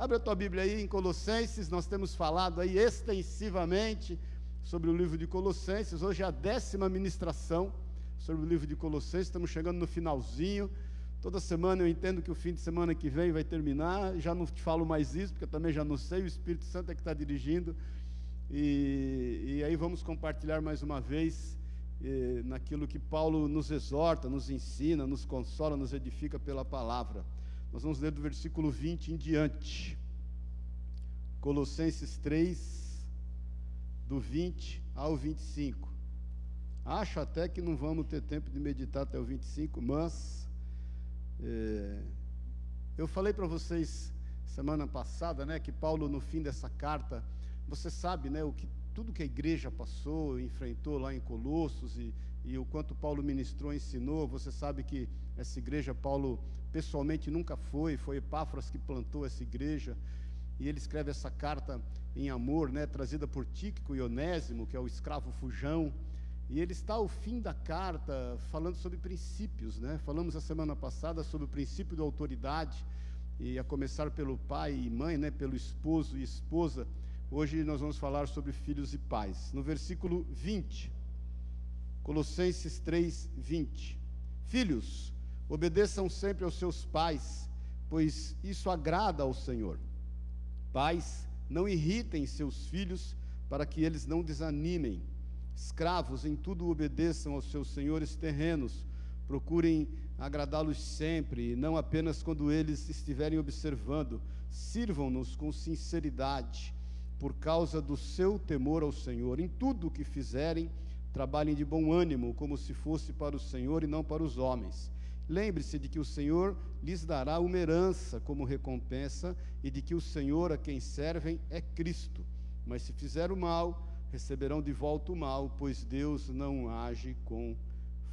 Abre a tua Bíblia aí em Colossenses, nós temos falado aí extensivamente sobre o livro de Colossenses. Hoje é a décima ministração sobre o livro de Colossenses, estamos chegando no finalzinho. Toda semana eu entendo que o fim de semana que vem vai terminar, já não te falo mais isso, porque eu também já não sei, o Espírito Santo é que está dirigindo. E, e, aí vamos compartilhar mais uma vez eh, naquilo que Paulo nos exorta, nos ensina, nos consola, nos edifica pela palavra. Nós vamos ler do versículo 20 em diante. Colossenses 3, do 20 ao 25. Acho até que não vamos ter tempo de meditar até o 25, mas é, eu falei para vocês semana passada, né, que Paulo no fim dessa carta, você sabe, né, o que tudo que a igreja passou, enfrentou lá em Colossos e, e o quanto Paulo ministrou, ensinou, você sabe que essa igreja Paulo pessoalmente nunca foi, foi Epáfras que plantou essa igreja, e ele escreve essa carta em amor, né, trazida por Tíquico e Onésimo, que é o escravo fujão, e ele está ao fim da carta falando sobre princípios, né? Falamos a semana passada sobre o princípio da autoridade, e a começar pelo pai e mãe, né, pelo esposo e esposa. Hoje nós vamos falar sobre filhos e pais. No versículo 20, Colossenses 3, 20. Filhos, obedeçam sempre aos seus pais, pois isso agrada ao Senhor. Pais, não irritem seus filhos, para que eles não desanimem. Escravos, em tudo obedeçam aos seus senhores terrenos, procurem agradá-los sempre, e não apenas quando eles estiverem observando. Sirvam-nos com sinceridade, por causa do seu temor ao Senhor. Em tudo o que fizerem, trabalhem de bom ânimo, como se fosse para o Senhor e não para os homens. Lembre-se de que o Senhor lhes dará uma herança como recompensa e de que o Senhor a quem servem é Cristo. Mas se fizer o mal, receberão de volta o mal, pois Deus não age com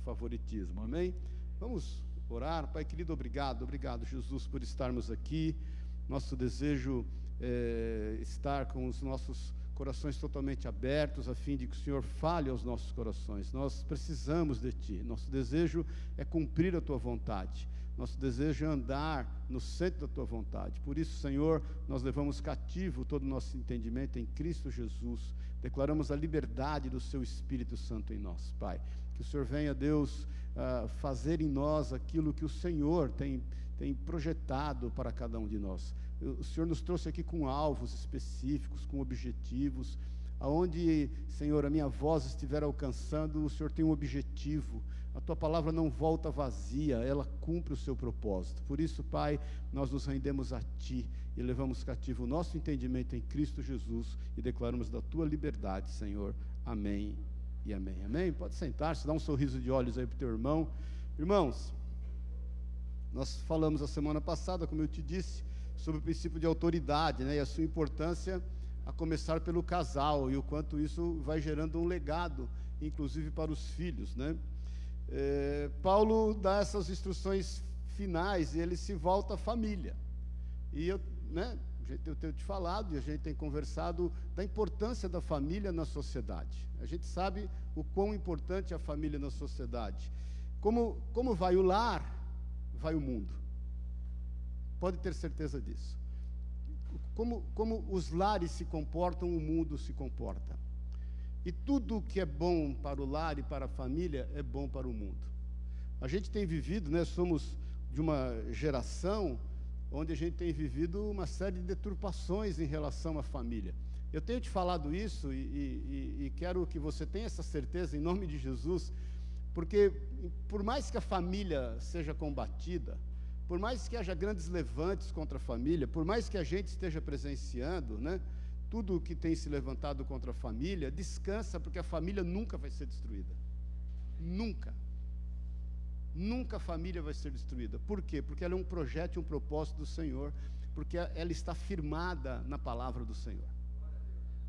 favoritismo. Amém? Vamos orar. Pai querido, obrigado, obrigado, Jesus, por estarmos aqui. Nosso desejo é estar com os nossos corações totalmente abertos, a fim de que o Senhor fale aos nossos corações. Nós precisamos de Ti. Nosso desejo é cumprir a Tua vontade. Nosso desejo é andar no centro da Tua vontade. Por isso, Senhor, nós levamos cativo todo o nosso entendimento em Cristo Jesus. Declaramos a liberdade do Seu Espírito Santo em nós, Pai. Que o Senhor venha, Deus, uh, fazer em nós aquilo que o Senhor tem, tem projetado para cada um de nós o Senhor nos trouxe aqui com alvos específicos, com objetivos. Aonde, Senhor, a minha voz estiver alcançando, o Senhor tem um objetivo. A tua palavra não volta vazia, ela cumpre o seu propósito. Por isso, Pai, nós nos rendemos a Ti e levamos cativo o nosso entendimento em Cristo Jesus e declaramos da Tua liberdade, Senhor. Amém e amém. Amém? Pode sentar-se, dá um sorriso de olhos aí para o teu irmão. Irmãos, nós falamos a semana passada, como eu te disse, sobre o princípio de autoridade né, e a sua importância, a começar pelo casal, e o quanto isso vai gerando um legado, inclusive para os filhos. Né? É, Paulo dá essas instruções finais e ele se volta à família. E eu, né, eu tenho te falado e a gente tem conversado da importância da família na sociedade. A gente sabe o quão importante é a família na sociedade. Como, como vai o lar, vai o mundo. Pode ter certeza disso. Como, como os lares se comportam, o mundo se comporta. E tudo que é bom para o lar e para a família é bom para o mundo. A gente tem vivido, né, somos de uma geração onde a gente tem vivido uma série de deturpações em relação à família. Eu tenho te falado isso e, e, e, quero que você tenha essa certeza em nome de Jesus, porque por mais que a família seja combatida, por mais que haja grandes levantes contra a família, por mais que a gente esteja presenciando, né, tudo o que tem se levantado contra a família, descansa, porque a família nunca vai ser destruída. Nunca. Nunca a família vai ser destruída. Por quê? Porque ela é um projeto e um propósito do Senhor, porque ela está firmada na palavra do Senhor.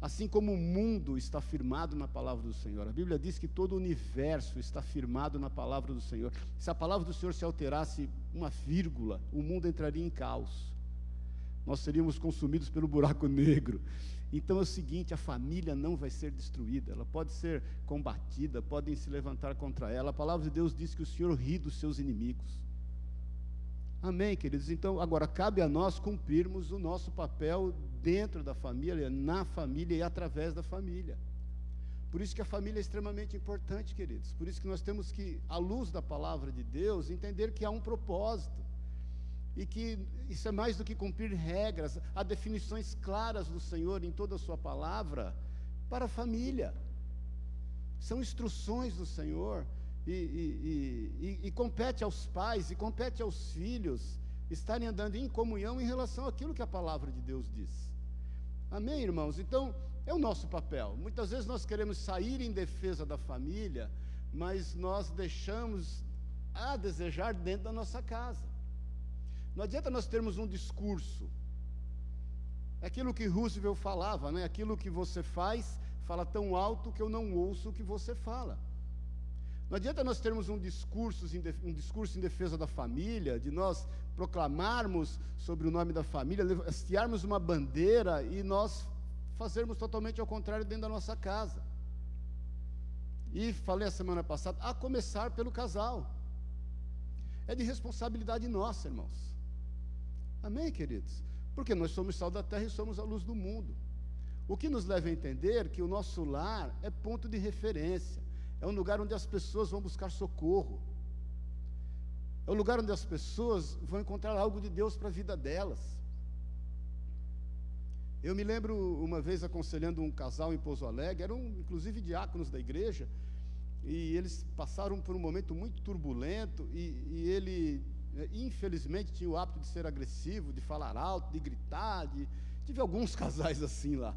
Assim como o mundo está firmado na palavra do Senhor. A Bíblia diz que todo o universo está firmado na palavra do Senhor. Se a palavra do Senhor se alterasse uma vírgula, o mundo entraria em caos. Nós seríamos consumidos pelo buraco negro. Então é o seguinte: a família não vai ser destruída, ela pode ser combatida, podem se levantar contra ela. A palavra de Deus diz que o Senhor ri dos seus inimigos. Amém, queridos? Então, agora cabe a nós cumprirmos o nosso papel dentro da família, na família e através da família. Por isso que a família é extremamente importante, queridos. Por isso que nós temos que, à luz da palavra de Deus, entender que há um propósito. E que isso é mais do que cumprir regras, há definições claras do Senhor em toda a sua palavra para a família. São instruções do Senhor e, e, e, e, compete aos pais e compete aos filhos estarem andando em comunhão em relação àquilo que a palavra de Deus diz. Amém, irmãos? Então, é o nosso papel. Muitas vezes nós queremos sair em defesa da família, mas nós deixamos a desejar dentro da nossa casa. Não adianta nós termos um discurso. É aquilo que Roosevelt falava, né? Aquilo que você faz, fala tão alto que eu não ouço o que você fala. Não adianta nós termos um discurso, um discurso em defesa da família, de nós proclamarmos sobre o nome da família, hastearmos uma bandeira e nós fazermos totalmente ao contrário dentro da nossa casa. E falei a semana passada, a começar pelo casal. É de responsabilidade nossa, irmãos. Amém, queridos? Porque nós somos sal da terra e somos a luz do mundo. O que nos leva a entender que o nosso lar é ponto de referência é um lugar onde as pessoas vão buscar socorro. É um lugar onde as pessoas vão encontrar algo de Deus para a vida delas. Eu me lembro uma vez aconselhando um casal em Pouso Alegre, eram inclusive diáconos da igreja, e eles passaram por um momento muito turbulento, e, e ele, eh, infelizmente, tinha o hábito de ser agressivo, de falar alto, de gritar, de, tive alguns casais assim lá.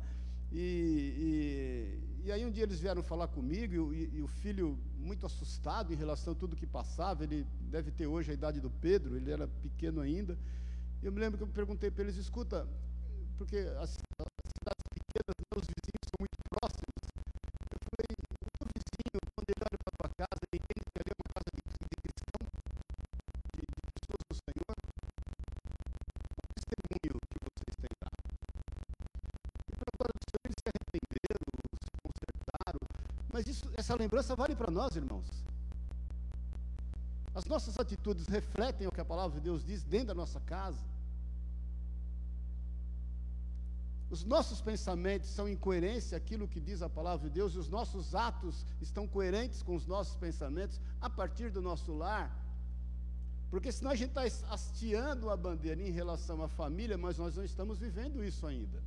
E, e, aí um dia eles vieram falar comigo e, e, o filho muito assustado em relação a tudo que passava, ele deve ter hoje a idade do Pedro, ele era pequeno ainda. Eu me lembro que eu perguntei para eles, escuta, porque as, as cidades pequenas, meus vizinhos são muito próximos. Essa lembrança vale para nós, irmãos. As nossas atitudes refletem o que a palavra de Deus diz dentro da nossa casa. Os nossos pensamentos são em coerência aquilo que diz a palavra de Deus, e os nossos atos estão coerentes com os nossos pensamentos a partir do nosso lar. Porque senão a gente está hasteando a bandeira em relação à família, mas nós não estamos vivendo isso ainda.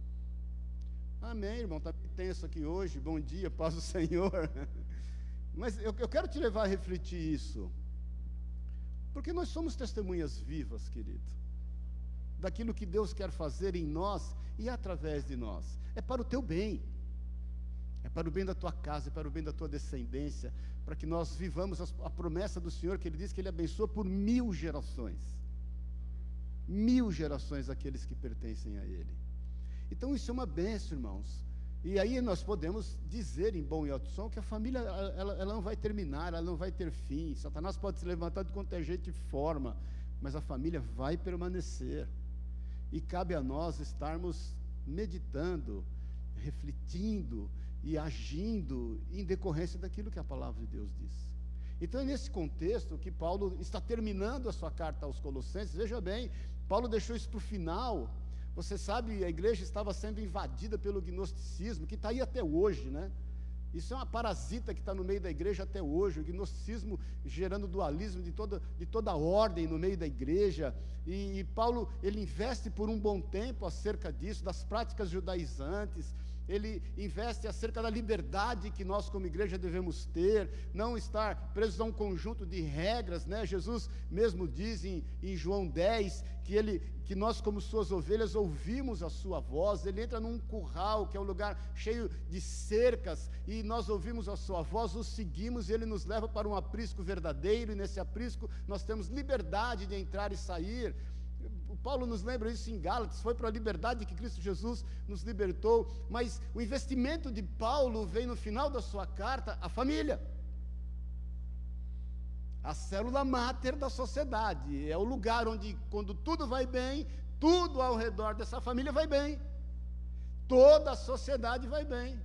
Amém, irmão. Está tenso aqui hoje. Bom dia, paz do Senhor. Mas eu, eu quero te levar a refletir isso. Porque nós somos testemunhas vivas, querido daquilo que Deus quer fazer em nós e através de nós. É para o teu bem, é para o bem da tua casa, é para o bem da tua descendência, para que nós vivamos a, a promessa do Senhor, que Ele diz que Ele abençoa por mil gerações mil gerações aqueles que pertencem a Ele. Então isso é uma benção, irmãos. E aí nós podemos dizer em bom e alto som que a família ela, ela, não vai terminar, ela não vai ter fim. Satanás pode se levantar de qualquer jeito e forma, mas a família vai permanecer. E cabe a nós estarmos meditando, refletindo e agindo em decorrência daquilo que a palavra de Deus diz. Então é nesse contexto que Paulo está terminando a sua carta aos Colossenses. Veja bem, Paulo deixou isso para o final. Você sabe, a igreja estava sendo invadida pelo gnosticismo, que está aí até hoje, né? Isso é uma parasita que está no meio da igreja até hoje, o gnosticismo gerando dualismo de toda, de toda ordem no meio da igreja. E, e Paulo, ele investe por um bom tempo acerca disso, das práticas judaizantes, ele investe acerca da liberdade que nós, como igreja, devemos ter, não estar presos a um conjunto de regras, né? Jesus mesmo diz em, em João 10 que, ele, que nós, como suas ovelhas, ouvimos a sua voz. Ele entra num curral, que é um lugar cheio de cercas, e nós ouvimos a sua voz, o seguimos, e ele nos leva para um aprisco verdadeiro, e nesse aprisco nós temos liberdade de entrar e sair. Paulo nos lembra isso em Gálatas, foi para a liberdade que Cristo Jesus nos libertou, mas o investimento de Paulo vem no final da sua carta à família. A célula máter da sociedade, é o lugar onde, quando tudo vai bem, tudo ao redor dessa família vai bem, toda a sociedade vai bem.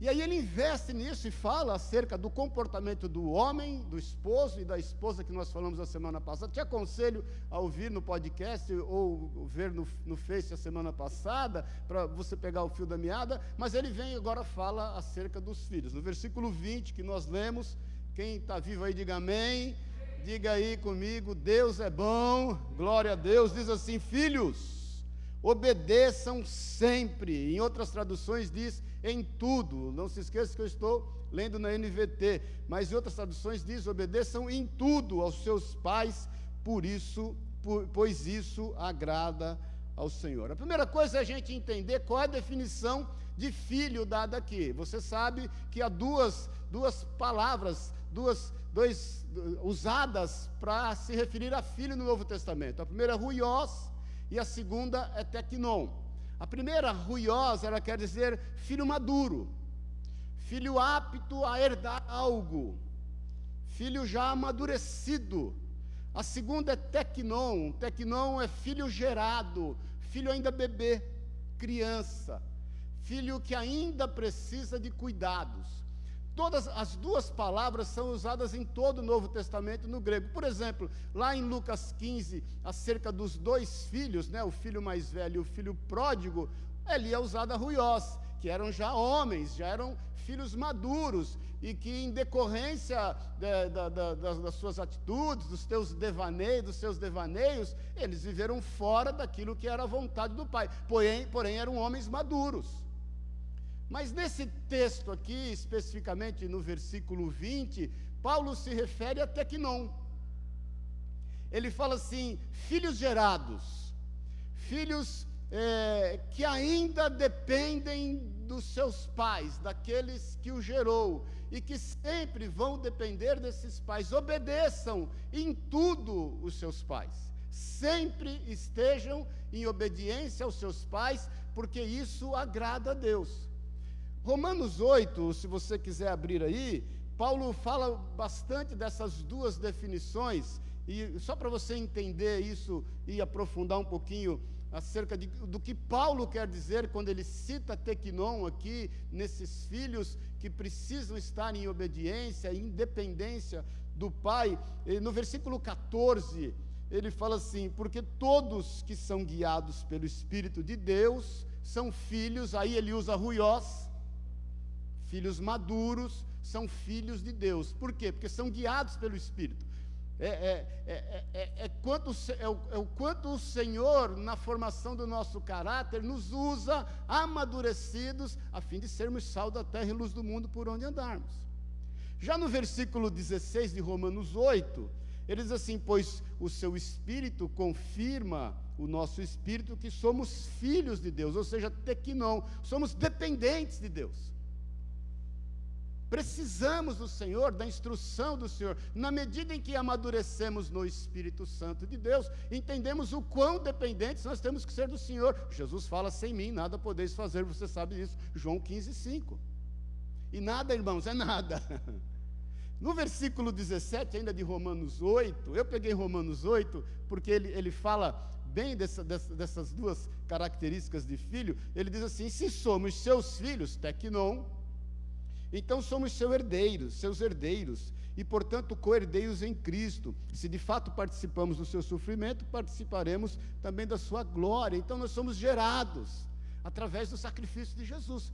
E aí ele investe nisso e fala acerca do comportamento do homem, do esposo e da esposa que nós falamos a semana passada. Te aconselho a ouvir no podcast ou ver no, no Face a semana passada, para você pegar o fio da meada, mas ele vem agora fala acerca dos filhos. No versículo 20 que nós lemos, quem está vivo aí, diga amém. Diga aí comigo, Deus é bom, glória a Deus. Diz assim: filhos, obedeçam sempre. Em outras traduções diz em tudo. Não se esqueça que eu estou lendo na NVT, mas em outras traduções diz: obedeçam em tudo aos seus pais, por isso, por, pois isso agrada ao Senhor. A primeira coisa é a gente entender qual é a definição de filho dada aqui. Você sabe que há duas, duas palavras, duas, dois, usadas para se referir a filho no Novo Testamento. A primeira é ruiós e a segunda é tecnon. A primeira, ruiosa, ela quer dizer filho maduro, filho apto a herdar algo, filho já amadurecido. A segunda é tecnon, tecnon é filho gerado, filho ainda bebê, criança, filho que ainda precisa de cuidados. Todas as duas palavras são usadas em todo o Novo Testamento no grego. Por exemplo, lá em Lucas 15, acerca dos dois filhos, né, o filho mais velho e o filho pródigo, ali é usada ruiós, que eram já homens, já eram filhos maduros, e que em decorrência de, de, de, das suas atitudes, dos seus devaneios, dos seus devaneios, eles viveram fora daquilo que era a vontade do pai. Porém, porém eram homens maduros. Mas nesse texto aqui, especificamente no versículo 20, Paulo se refere a Tecnon. Ele fala assim: filhos gerados, filhos é, que ainda dependem dos seus pais, daqueles que o gerou, e que sempre vão depender desses pais. Obedeçam em tudo os seus pais. Sempre estejam em obediência aos seus pais, porque isso agrada a Deus. Romanos 8, se você quiser abrir aí, Paulo fala bastante dessas duas definições, e só para você entender isso e aprofundar um pouquinho acerca de, do que Paulo quer dizer quando ele cita Tequinon aqui, nesses filhos que precisam estar em obediência, em independência do pai. no versículo 14, ele fala assim: Porque todos que são guiados pelo Espírito de Deus são filhos, aí ele usa ruiós, Filhos maduros são filhos de Deus. Por quê? Porque são guiados pelo Espírito. É, é, é, é, é quanto, é, o, é o quanto o Senhor, na formação do nosso caráter, nos usa amadurecidos a fim de sermos sal da terra e luz do mundo por onde andarmos. Já no versículo 16 de Romanos 8, ele diz assim: Pois o seu espírito confirma o nosso espírito que somos filhos de Deus, ou seja, tequinon, somos dependentes de Deus. Precisamos do Senhor, da instrução do Senhor. Na medida em que amadurecemos no Espírito Santo de Deus, entendemos o quão dependentes nós temos que ser do Senhor. Jesus fala: sem mim nada podeis fazer, você sabe disso. João 15, 5. E nada, irmãos, é nada. No versículo 17, ainda de Romanos 8, eu peguei Romanos 8, porque ele, ele fala bem dessa, dessa, dessas duas características de filho. Ele diz assim: se somos seus filhos, tecnon, então somos seus herdeiros, seus herdeiros, e portanto co-herdeiros em Cristo. Se de fato participamos do seu sofrimento, participaremos também da sua glória. Então nós somos gerados através do sacrifício de Jesus.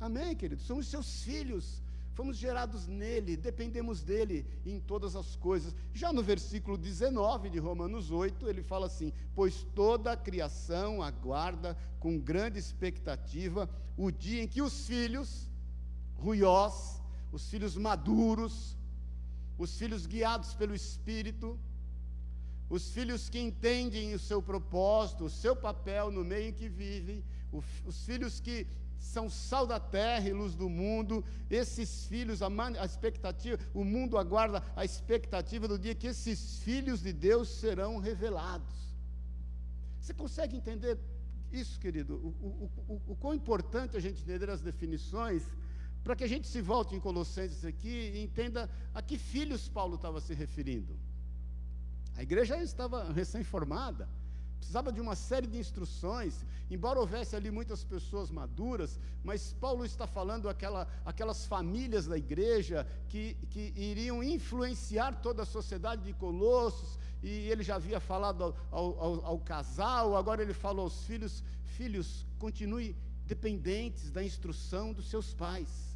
Amém, queridos? Somos seus filhos. Fomos gerados nele, dependemos dele em todas as coisas. Já no versículo 19 de Romanos 8, ele fala assim: Pois toda a criação aguarda com grande expectativa o dia em que os filhos, ruiós, os filhos maduros, os filhos guiados pelo Espírito, os filhos que entendem o seu propósito, o seu papel no meio em que vivem, os filhos que são sal da terra e luz do mundo, esses filhos, a, a expectativa, o mundo aguarda a expectativa do dia que esses filhos de Deus serão revelados. Você consegue entender isso, querido? O, o, o, o quão importante a gente entender as definições para que a gente se volte em Colossenses aqui e entenda a que filhos Paulo estava se referindo. A igreja estava recém-formada, precisava de uma série de instruções, embora houvesse ali muitas pessoas maduras, mas Paulo está falando aquela, aquelas famílias da igreja que, que iriam influenciar toda a sociedade de Colossos, e ele já havia falado ao, ao, ao casal, agora ele fala aos filhos: filhos, continue dependentes da instrução dos seus pais,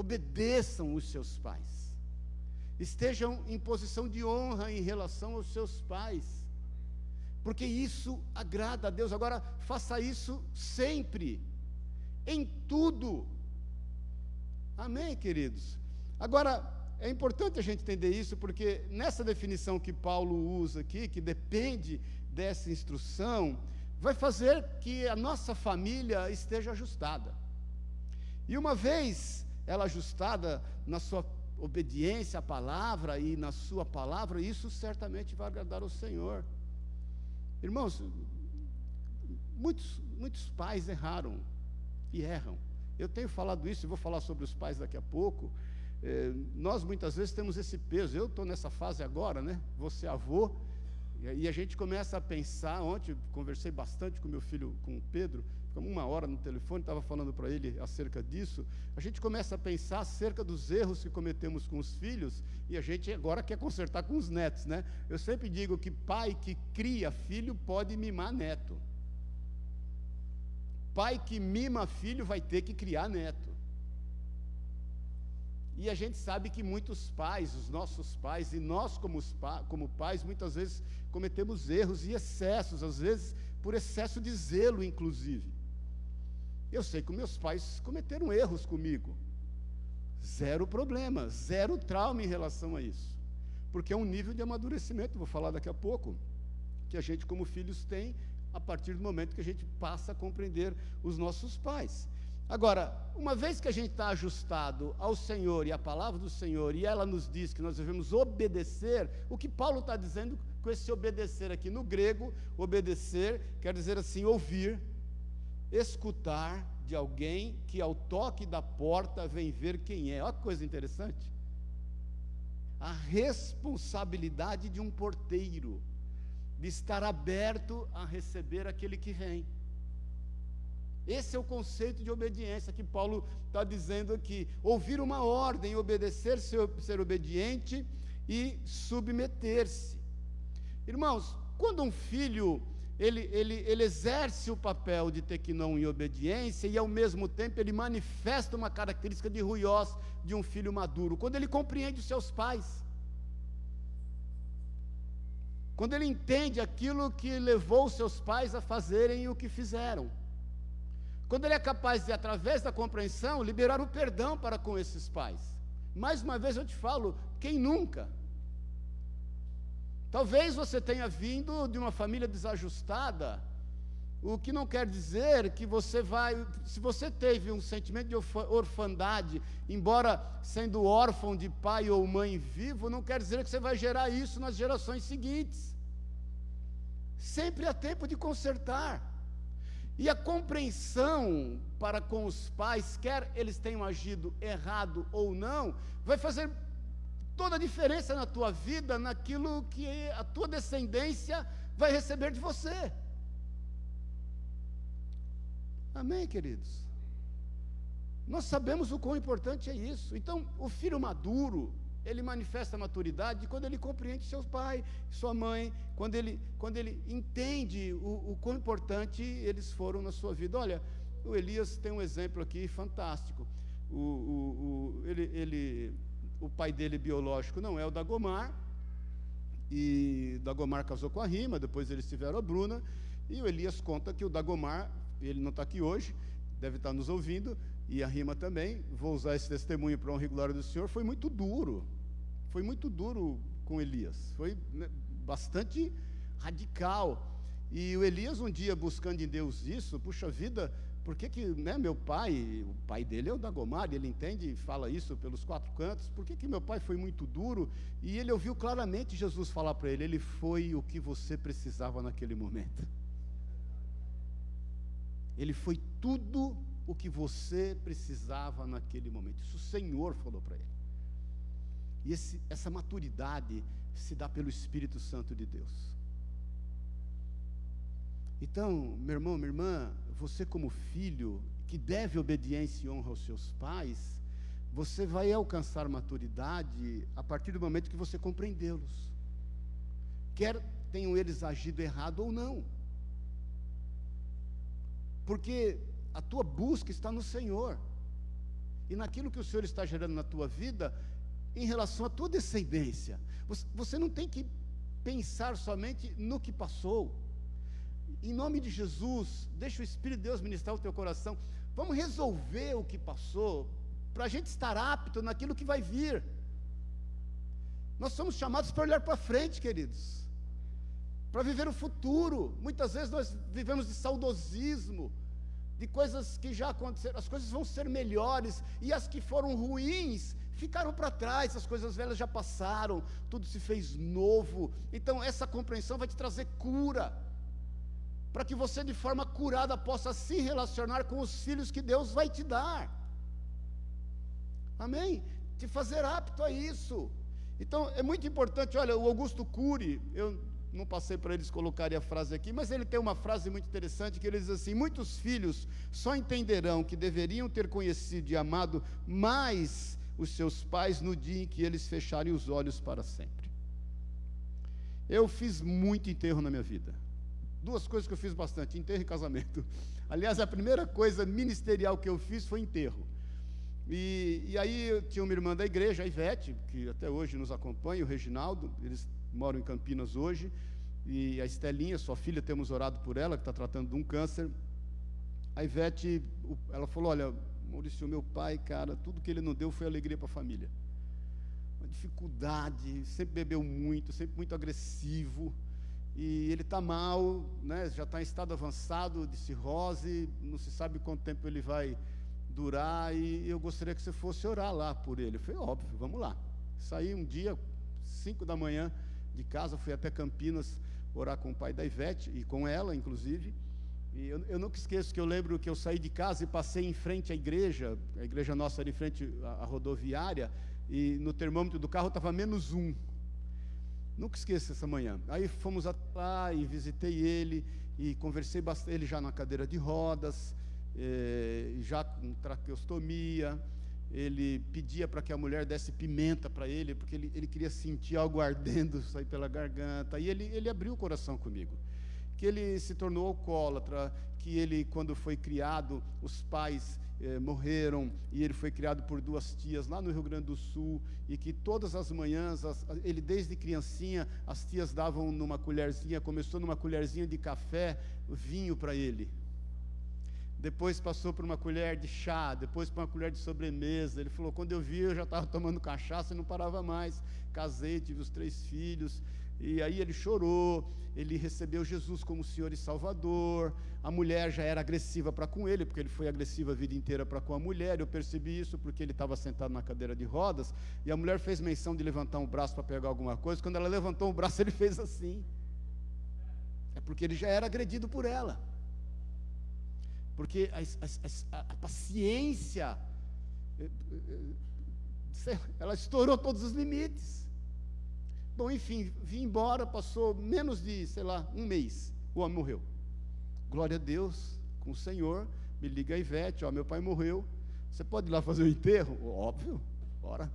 obedeçam os seus pais, estejam em posição de honra em relação aos seus pais porque isso agrada a Deus. Agora, faça isso sempre, em tudo. Amém, queridos? Agora, é importante a gente entender isso, porque nessa definição que Paulo usa aqui, que depende dessa instrução, vai fazer que a nossa família esteja ajustada. E uma vez ela ajustada na sua obediência à palavra e na sua palavra, isso certamente vai agradar ao Senhor. Irmãos, muitos, muitos pais erraram e erram. Eu tenho falado isso e vou falar sobre os pais daqui a pouco. É, nós muitas vezes temos esse peso. Eu estou nessa fase agora, né? Você avô, e a gente começa a pensar. Ontem conversei bastante com meu filho, com o Pedro, ficamos uma hora no telefone, estava falando para ele acerca disso. A gente começa a pensar acerca dos erros que cometemos com os filhos e a gente agora quer consertar com os netos, né? Eu sempre digo que pai que cria filho pode mimar neto. Pai que mima filho vai ter que criar neto. E a gente sabe que muitos pais, os nossos pais, e nós como, como pais, muitas vezes cometemos erros e excessos, às vezes por excesso de zelo, inclusive. Eu sei que meus pais cometeram erros comigo. Zero problema, zero trauma em relação a isso. Porque é um nível de amadurecimento, vou falar daqui a pouco, que a gente, como filhos, tem a partir do momento que a gente passa a compreender os nossos pais. Agora, uma vez que a gente está ajustado ao Senhor e à palavra do Senhor, e ela nos diz que nós devemos obedecer, o que Paulo está dizendo com esse obedecer aqui no grego, obedecer quer dizer assim, ouvir, escutar de alguém que ao toque da porta vem ver quem é. Olha que coisa interessante. A responsabilidade de um porteiro, de estar aberto a receber aquele que vem. Esse é o conceito de obediência que Paulo está dizendo aqui. Ouvir uma ordem, obedecer, ser, ser obediente e submeter-se. Irmãos, quando um filho ele, ele, ele exerce o papel de ter que não em obediência e ao mesmo tempo ele manifesta uma característica de ruiós de um filho maduro, quando ele compreende os seus pais. Quando ele entende aquilo que levou os seus pais a fazerem o que fizeram. Quando ele é capaz de, através da compreensão, liberar o perdão para com esses pais. Mais uma vez eu te falo, quem nunca? Talvez você tenha vindo de uma família desajustada, o que não quer dizer que você vai. Se você teve um sentimento de orfandade, embora sendo órfão de pai ou mãe vivo, não quer dizer que você vai gerar isso nas gerações seguintes. Sempre há tempo de consertar. E a compreensão para com os pais, quer eles tenham agido errado ou não, vai fazer toda a diferença na tua vida, naquilo que a tua descendência vai receber de você. Amém, queridos? Nós sabemos o quão importante é isso. Então, o filho maduro, ele manifesta a maturidade quando ele compreende seu pai, sua mãe, quando ele, quando ele entende o, o quão importante eles foram na sua vida. Olha, o Elias tem um exemplo aqui fantástico. O, o, o ele, ele o pai dele biológico não é o Dagomar, e Dagomar casou com a Rima, depois eles tiveram a Bruna, e o Elias conta que o Dagomar, ele não está aqui hoje, deve estar nos ouvindo, e a Rima também, vou usar esse testemunho para e glória do Senhor, foi muito duro, foi muito duro com Elias, foi né, bastante radical, e o Elias um dia buscando em Deus isso, puxa vida, por que, que né, meu pai, o pai dele é o Dagomar, ele entende e fala isso pelos quatro cantos, por que, que meu pai foi muito duro? E ele ouviu claramente Jesus falar para ele: ele foi o que você precisava naquele momento. Ele foi tudo o que você precisava naquele momento. Isso o Senhor falou para ele. E esse, essa maturidade se dá pelo Espírito Santo de Deus. Então, meu irmão, minha irmã, você como filho que deve obediência e honra aos seus pais, você vai alcançar maturidade a partir do momento que você compreendê-los. Quer tenham eles agido errado ou não. Porque a tua busca está no Senhor. E naquilo que o Senhor está gerando na tua vida, em relação à tua descendência. Você, não tem que pensar somente no que passou. Em nome de Jesus, deixa o Espírito de Deus ministrar o teu coração. Vamos resolver o que passou, para a gente estar apto naquilo que vai vir. Nós somos chamados para olhar para frente, queridos, para viver o futuro. Muitas vezes nós vivemos de saudosismo, de coisas que já aconteceram, as coisas vão ser melhores, e as que foram ruins ficaram para trás, as coisas velhas já passaram, tudo se fez novo. Então, essa compreensão vai te trazer cura para que você de forma curada possa se relacionar com os filhos que Deus vai te dar. Amém? Te fazer apto a isso. Então é muito importante, olha, o Augusto Cury, eu não passei para eles colocarem a frase aqui, mas ele tem uma frase muito interessante que ele diz assim: Muitos filhos só entenderão que deveriam ter conhecido e amado mais os seus pais no dia em que eles fecharem os olhos para sempre. Eu fiz muito enterro na minha vida. Duas coisas que eu fiz bastante: enterro e casamento. Aliás, a primeira coisa ministerial que eu fiz foi enterro. E, e aí eu tinha uma irmã da igreja, a Ivete, que até hoje nos acompanha, o Reginaldo, eles moram em Campinas hoje, e a Estelinha, sua filha, temos orado por ela, que está tratando de um câncer. A Ivete, ela falou: Olha, Maurício, meu pai, cara, tudo que ele não deu foi alegria para a família. Uma dificuldade, sempre bebeu muito, sempre muito agressivo e ele está mal, né, já está em estado avançado de cirrose, não se sabe quanto tempo ele vai durar, e eu gostaria que você fosse orar lá por ele. Falei, óbvio, vamos lá. Saí um dia, 5 da manhã, de casa, fui até Campinas orar com o pai da Ivete, e com ela, inclusive, e eu, eu nunca esqueço que eu lembro que eu saí de casa e passei em frente à igreja, a igreja nossa era em frente à, à rodoviária, e no termômetro do carro estava menos um. Nunca esqueço essa manhã. Aí fomos lá e visitei ele e conversei bastante. Ele já na cadeira de rodas, eh, já com traqueostomia. Ele pedia para que a mulher desse pimenta para ele, porque ele, ele queria sentir algo ardendo sair pela garganta. E ele, ele abriu o coração comigo. Que ele se tornou alcoólatra, que ele, quando foi criado, os pais eh, morreram e ele foi criado por duas tias lá no Rio Grande do Sul e que todas as manhãs, as, ele desde criancinha, as tias davam numa colherzinha, começou numa colherzinha de café, vinho para ele. Depois passou por uma colher de chá, depois por uma colher de sobremesa. Ele falou: quando eu vi, eu já estava tomando cachaça e não parava mais. Casei, tive os três filhos. E aí ele chorou, ele recebeu Jesus como Senhor e Salvador. A mulher já era agressiva para com ele, porque ele foi agressivo a vida inteira para com a mulher. Eu percebi isso porque ele estava sentado na cadeira de rodas e a mulher fez menção de levantar um braço para pegar alguma coisa. Quando ela levantou o braço, ele fez assim. É porque ele já era agredido por ela. Porque a, a, a, a paciência, eh, eh, eh, ela estourou todos os limites. Bom, enfim, vim embora, passou menos de, sei lá, um mês, o homem morreu. Glória a Deus, com o Senhor, me liga a Ivete, ó, meu pai morreu, você pode ir lá fazer o enterro? Óbvio, bora,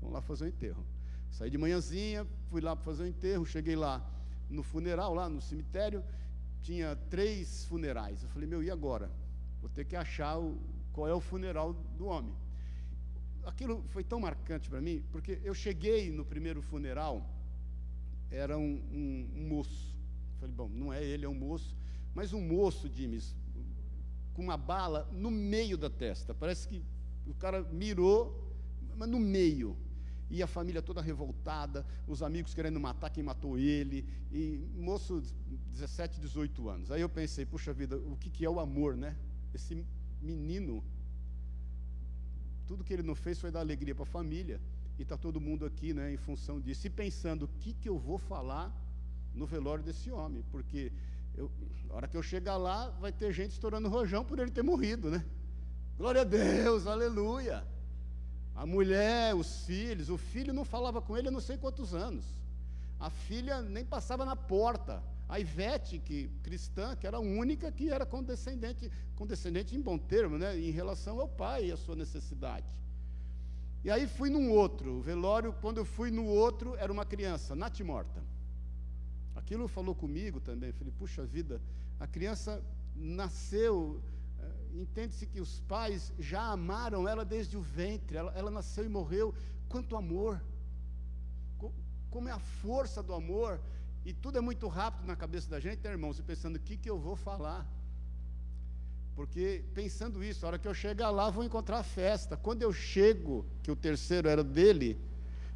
vamos lá fazer o enterro. Saí de manhãzinha, fui lá para fazer o enterro, cheguei lá no funeral, lá no cemitério, tinha três funerais. Eu falei, meu, e agora? Vou ter que achar o, qual é o funeral do homem. Aquilo foi tão marcante para mim, porque eu cheguei no primeiro funeral, era um, um, um moço. Falei, bom, não é ele, é um moço, mas um moço, Dimes, com uma bala no meio da testa. Parece que o cara mirou, mas no meio. E a família toda revoltada, os amigos querendo matar quem matou ele, e moço, 17, 18 anos. Aí eu pensei, puxa vida, o que, que é o amor, né? Esse menino, tudo que ele não fez foi dar alegria para a família e está todo mundo aqui né, em função disso, e pensando o que, que eu vou falar no velório desse homem, porque eu, hora que eu chegar lá, vai ter gente estourando rojão por ele ter morrido, né? Glória a Deus, aleluia. A mulher, os filhos, o filho não falava com ele há não sei quantos anos. A filha nem passava na porta. a Ivete, que, cristã, que era a única que era condescendente, condescendente em bom termo, né, em relação ao pai e à sua necessidade. E aí fui num outro, o velório, quando eu fui no outro, era uma criança, Nath morta. Aquilo falou comigo também, falei, puxa vida, a criança nasceu, eh, entende-se que os pais já amaram ela desde o ventre, ela, ela nasceu e morreu, quanto amor, como é a força do amor, e tudo é muito rápido na cabeça da gente, né, irmão? Você pensando, o que, que eu vou falar? Porque pensando isso, a hora que eu chegar lá, vou encontrar a festa. Quando eu chego, que o terceiro era dele,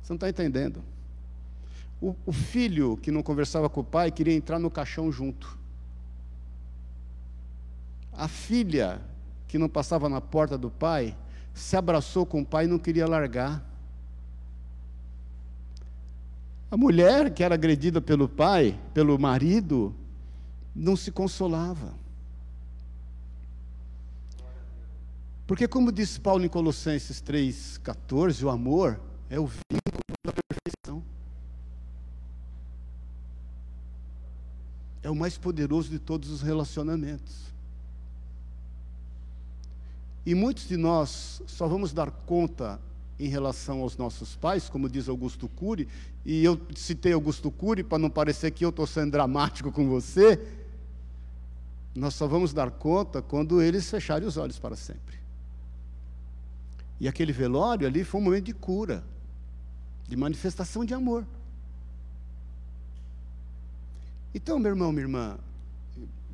você não está entendendo. O, o filho que não conversava com o pai queria entrar no caixão junto. A filha que não passava na porta do pai se abraçou com o pai e não queria largar. A mulher que era agredida pelo pai, pelo marido, não se consolava. Porque, como diz Paulo em Colossenses 3,14, o amor é o vínculo da perfeição. É o mais poderoso de todos os relacionamentos. E muitos de nós só vamos dar conta em relação aos nossos pais, como diz Augusto Cury, e eu citei Augusto Cury para não parecer que eu estou sendo dramático com você, nós só vamos dar conta quando eles fecharem os olhos para sempre. E aquele velório ali foi um momento de cura, de manifestação de amor. Então, meu irmão, minha irmã,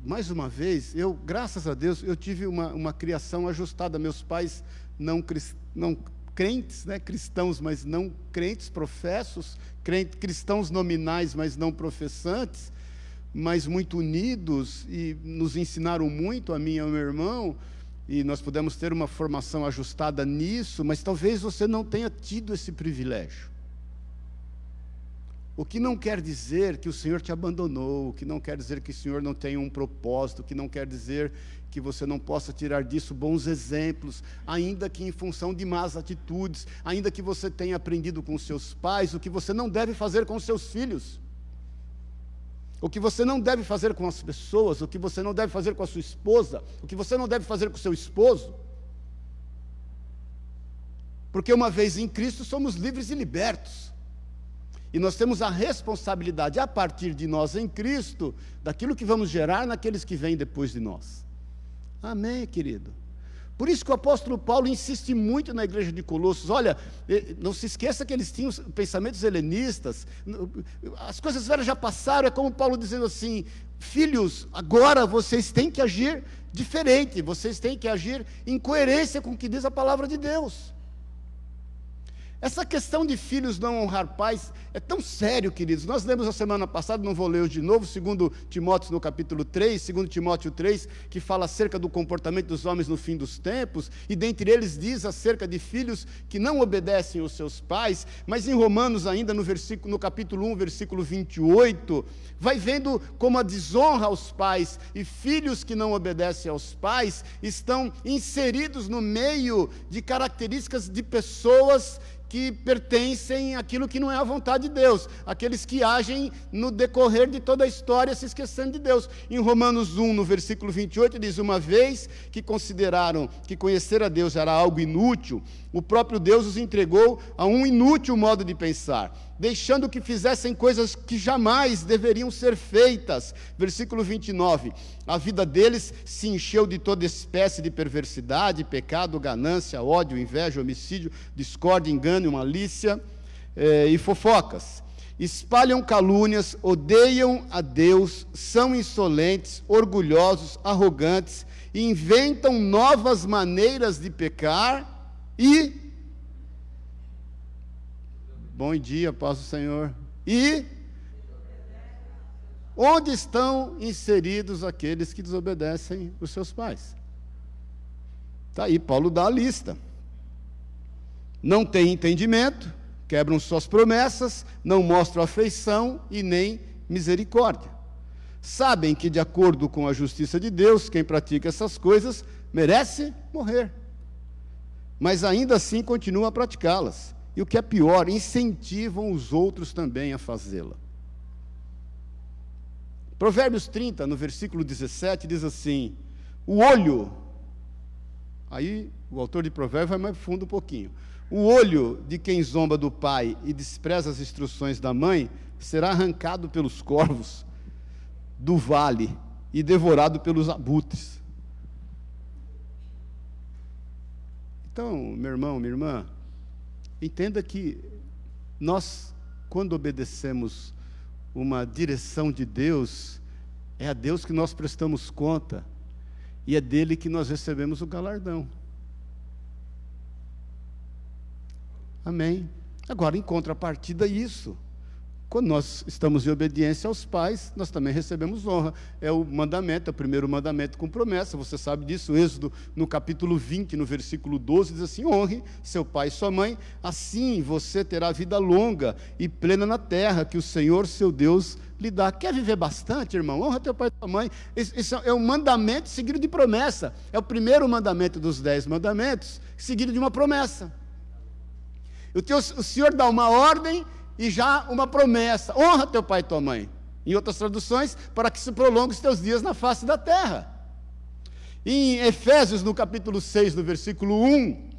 mais uma vez, eu, graças a Deus, eu tive uma, uma criação ajustada. Meus pais não, não crentes, né, cristãos, mas não crentes, professos, crentes, cristãos nominais, mas não professantes, mas muito unidos e nos ensinaram muito, a mim e ao meu irmão, e nós pudemos ter uma formação ajustada nisso, mas talvez você não tenha tido esse privilégio. O que não quer dizer que o Senhor te abandonou, o que não quer dizer que o Senhor não tem um propósito, o que não quer dizer que você não possa tirar disso bons exemplos, ainda que em função de más atitudes, ainda que você tenha aprendido com seus pais o que você não deve fazer com seus filhos, o que você não deve fazer com as pessoas, o que você não deve fazer com a sua esposa, o que você não deve fazer com o seu esposo. Porque uma vez em Cristo somos livres e libertos. E nós temos a responsabilidade, a partir de nós em Cristo, daquilo que vamos gerar naqueles que vêm depois de nós. Amém, querido? Por isso que o apóstolo Paulo insiste muito na igreja de Colossos. Olha, não se esqueça que eles tinham pensamentos helenistas. As coisas velhas já passaram. É como Paulo dizendo assim: Filhos, agora vocês têm que agir diferente. Vocês têm que agir em coerência com o que diz a palavra de Deus. Essa questão de filhos não honrar pais é tão sério, queridos. Nós lemos a semana passada, não vou ler hoje de novo, segundo Timóteo no capítulo 3, segundo Timóteo 3, que fala acerca do comportamento dos homens no fim dos tempos, e dentre eles diz acerca de filhos que não obedecem aos seus pais, mas em Romanos ainda no versículo no capítulo 1, versículo 28, vai vendo como a desonra aos pais e filhos que não obedecem aos pais estão inseridos no meio de características de pessoas que pertencem àquilo que não é a vontade de Deus, aqueles que agem no decorrer de toda a história se esquecendo de Deus. Em Romanos 1, no versículo 28, diz: Uma vez que consideraram que conhecer a Deus era algo inútil, o próprio Deus os entregou a um inútil modo de pensar, deixando que fizessem coisas que jamais deveriam ser feitas. Versículo 29. A vida deles se encheu de toda espécie de perversidade, pecado, ganância, ódio, inveja, homicídio, discórdia, engano malícia eh, e fofocas. Espalham calúnias, odeiam a Deus, são insolentes, orgulhosos, arrogantes, inventam novas maneiras de pecar e. Bom dia, paz do Senhor. E. Onde estão inseridos aqueles que desobedecem os seus pais? Está aí, Paulo dá a lista. Não tem entendimento, quebram suas promessas, não mostram afeição e nem misericórdia. Sabem que, de acordo com a justiça de Deus, quem pratica essas coisas merece morrer mas ainda assim continuam a praticá-las. E o que é pior, incentivam os outros também a fazê-la. Provérbios 30, no versículo 17, diz assim: O olho, aí o autor de Provérbios vai mais fundo um pouquinho. O olho de quem zomba do pai e despreza as instruções da mãe será arrancado pelos corvos do vale e devorado pelos abutres. Então, meu irmão, minha irmã, entenda que nós, quando obedecemos uma direção de Deus, é a Deus que nós prestamos conta e é dele que nós recebemos o galardão. Amém. Agora, em contrapartida, isso. Quando nós estamos em obediência aos pais, nós também recebemos honra. É o mandamento, é o primeiro mandamento com promessa. Você sabe disso, Êxodo, no capítulo 20, no versículo 12, diz assim: honre seu pai e sua mãe, assim você terá vida longa e plena na terra que o Senhor, seu Deus, lhe dá. Quer viver bastante, irmão? Honra teu pai e tua mãe. Isso é um mandamento seguido de promessa. É o primeiro mandamento dos dez mandamentos, seguido de uma promessa. O, teu, o Senhor dá uma ordem e já uma promessa: honra teu pai e tua mãe. Em outras traduções, para que se prolongue os teus dias na face da terra. Em Efésios, no capítulo 6, no versículo 1,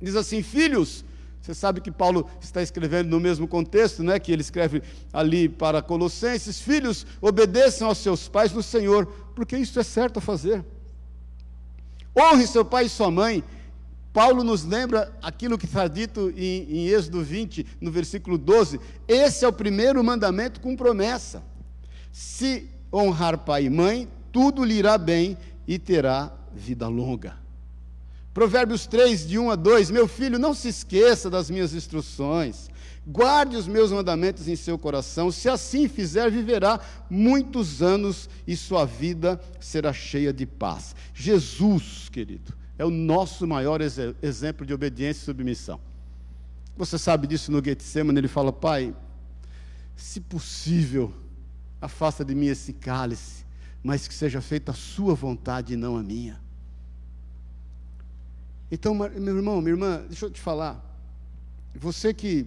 diz assim: Filhos, você sabe que Paulo está escrevendo no mesmo contexto, né, que ele escreve ali para Colossenses: Filhos, obedeçam aos seus pais no Senhor, porque isso é certo a fazer. Honre seu pai e sua mãe, Paulo nos lembra aquilo que está dito em, em, Êxodo 20, no versículo 12. Esse é o primeiro mandamento com promessa. Se honrar pai e mãe, tudo lhe irá bem e terá vida longa. Provérbios 3, de 1 a 2: Meu filho, não se esqueça das minhas instruções, guarde os meus mandamentos em seu coração, se assim fizer, viverá muitos anos e sua vida será cheia de paz. Jesus, querido, é o nosso maior exemplo de obediência e submissão. Você sabe disso no Getsemane, ele fala: Pai, se possível, afasta de mim esse cálice, mas que seja feita a Sua vontade e não a minha. Então, meu irmão, minha irmã, deixa eu te falar. Você que,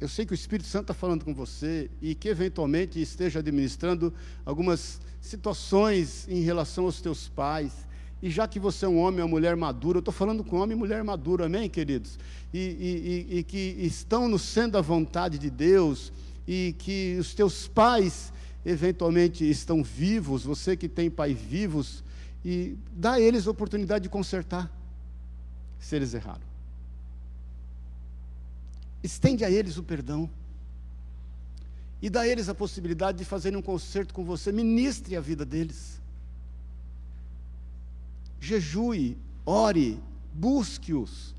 eu sei que o Espírito Santo está falando com você e que eventualmente esteja administrando algumas situações em relação aos teus pais e já que você é um homem ou mulher madura, eu estou falando com homem e mulher madura, amém, queridos? E, e, e, e que estão no centro da vontade de Deus, e que os teus pais eventualmente estão vivos, você que tem pais vivos, e dá a eles a oportunidade de consertar, se eles erraram. Estende a eles o perdão. E dá a eles a possibilidade de fazerem um conserto com você, ministre a vida deles jejue, ore, busque-os,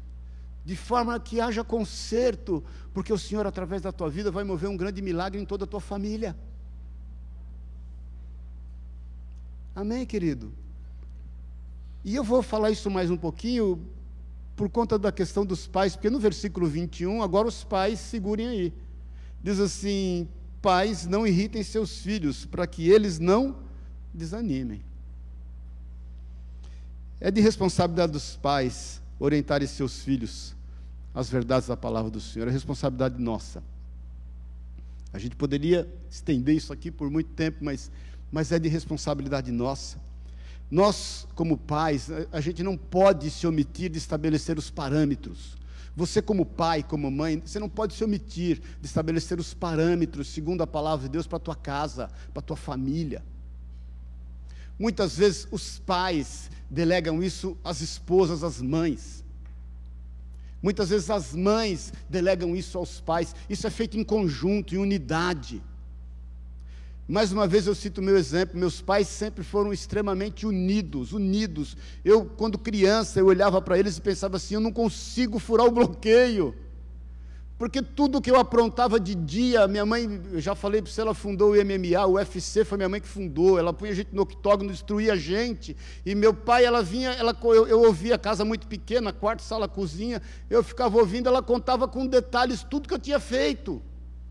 de forma que haja conserto, porque o Senhor, através da tua vida, vai mover um grande milagre em toda a tua família. Amém, querido? E eu vou falar isso mais um pouquinho por conta da questão dos pais, porque no versículo 21, agora os pais segurem aí. Diz assim: Pais, não irritem seus filhos, para que eles não desanimem. É de responsabilidade dos pais orientarem seus filhos às verdades da palavra do Senhor, é responsabilidade nossa. A gente poderia estender isso aqui por muito tempo, mas, mas é de responsabilidade nossa. Nós, como pais, a gente não pode se omitir de estabelecer os parâmetros. Você, como pai, como mãe, você não pode se omitir de estabelecer os parâmetros, segundo a palavra de Deus, para a tua casa, para a tua família. Muitas vezes os pais delegam isso às esposas, às mães. Muitas vezes as mães delegam isso aos pais. Isso é feito em conjunto, em unidade. Mais uma vez eu cito o meu exemplo, meus pais sempre foram extremamente unidos, unidos. Eu, quando criança, eu olhava para eles e pensava assim: eu não consigo furar o bloqueio. Porque tudo que eu aprontava de dia, minha mãe, eu já falei para você, ela fundou o MMA, o UFC foi minha mãe que fundou, ela punha a gente no octógono, destruía a gente. E meu pai, ela vinha, ela, eu, eu ouvia a casa muito pequena, quarto, sala, cozinha, eu ficava ouvindo, ela contava com detalhes tudo que eu tinha feito,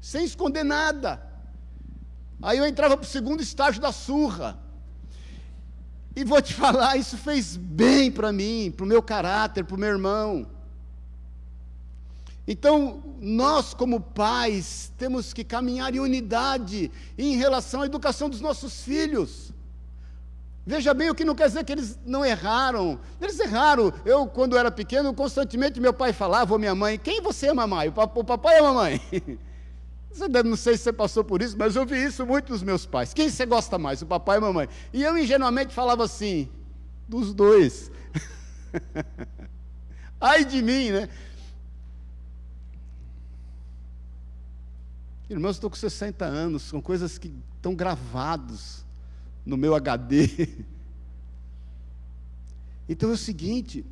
sem esconder nada. Aí eu entrava para o segundo estágio da surra. E vou te falar, isso fez bem para mim, para o meu caráter, para o meu irmão. Então, nós, como pais, temos que caminhar em unidade em relação à educação dos nossos filhos. Veja bem, o que não quer dizer que eles não erraram. Eles erraram. Eu, quando era pequeno, constantemente meu pai falava, ou minha mãe, quem você é, mamãe? O papai a mamãe? Não sei se você passou por isso, mas eu vi isso muito dos meus pais. Quem você gosta mais, o papai ou a mamãe? E eu ingenuamente falava assim, dos dois. Ai de mim, né? Irmãos, estou com 60 anos, são coisas que estão gravadas no meu HD. Então é o seguinte,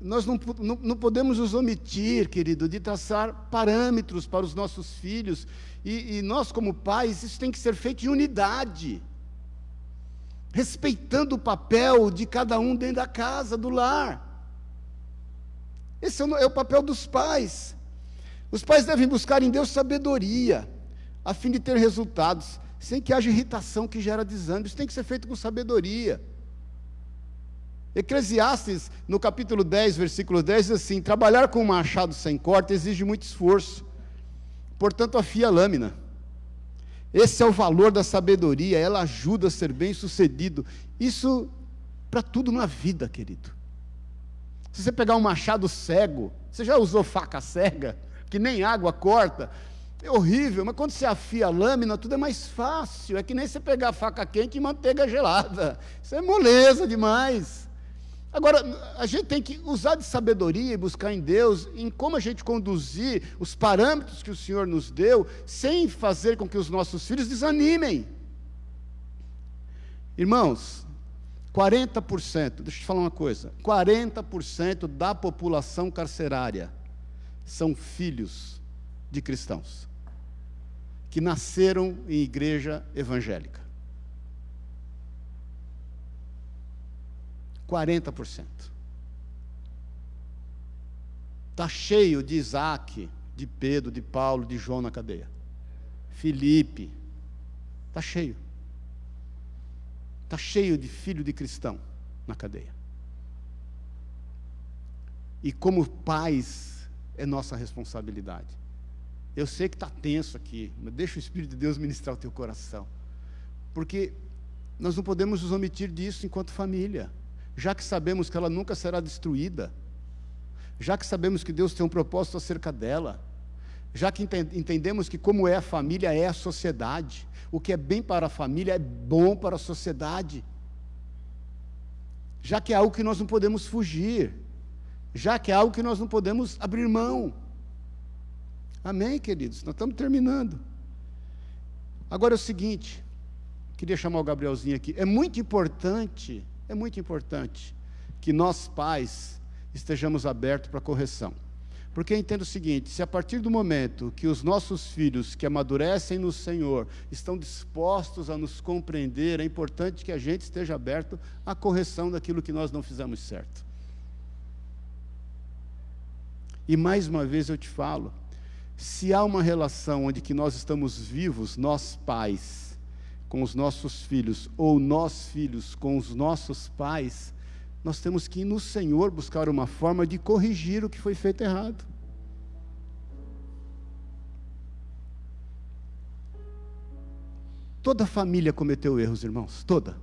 nós não, não, não, podemos nos omitir, querido, de traçar parâmetros para os nossos filhos, e, e nós, como pais, isso tem que ser feito em unidade, respeitando o papel de cada um dentro da casa, do lar. Esse é o, é o papel dos pais. Os pais devem buscar em Deus sabedoria, a fim de ter resultados, sem que haja irritação que gera desânimo. Isso tem que ser feito com sabedoria. Eclesiastes, no capítulo 10, versículo 10, diz assim: Trabalhar com um machado sem corte exige muito esforço, portanto, afia a lâmina. Esse é o valor da sabedoria, ela ajuda a ser bem sucedido. Isso para tudo na vida, querido. Se você pegar um machado cego, você já usou faca cega, que nem água corta? É horrível, mas quando você afia a lâmina, tudo é mais fácil. É que nem você pegar faca quente e manteiga gelada. Isso é moleza demais. Agora, a gente tem que usar de sabedoria e buscar em Deus em como a gente conduzir os parâmetros que o Senhor nos deu, sem fazer com que os nossos filhos desanimem. Irmãos, 40%, deixa eu te falar uma coisa: 40% da população carcerária são filhos de cristãos que nasceram em igreja evangélica. 40%. Está cheio de Isaac, de Pedro, de Paulo, de João na cadeia. Felipe. Está cheio. Está cheio de filho de cristão na cadeia. E como pais, é nossa responsabilidade. Eu sei que está tenso aqui, mas deixa o Espírito de Deus ministrar o teu coração. Porque nós não podemos nos omitir disso enquanto família, já que sabemos que ela nunca será destruída, já que sabemos que Deus tem um propósito acerca dela, já que entendemos que, como é a família, é a sociedade, o que é bem para a família é bom para a sociedade, já que é algo que nós não podemos fugir, já que é algo que nós não podemos abrir mão. Amém, queridos? Nós estamos terminando. Agora é o seguinte, queria chamar o Gabrielzinho aqui. É muito importante, é muito importante que nós pais estejamos abertos para correção. Porque entendo o seguinte: se a partir do momento que os nossos filhos que amadurecem no Senhor estão dispostos a nos compreender, é importante que a gente esteja aberto à correção daquilo que nós não fizemos certo. E mais uma vez eu te falo, se há uma relação onde que nós estamos vivos, nós pais, com os nossos filhos, ou nós filhos com os nossos pais, nós temos que ir no Senhor buscar uma forma de corrigir o que foi feito errado. Toda família cometeu erros, irmãos, toda.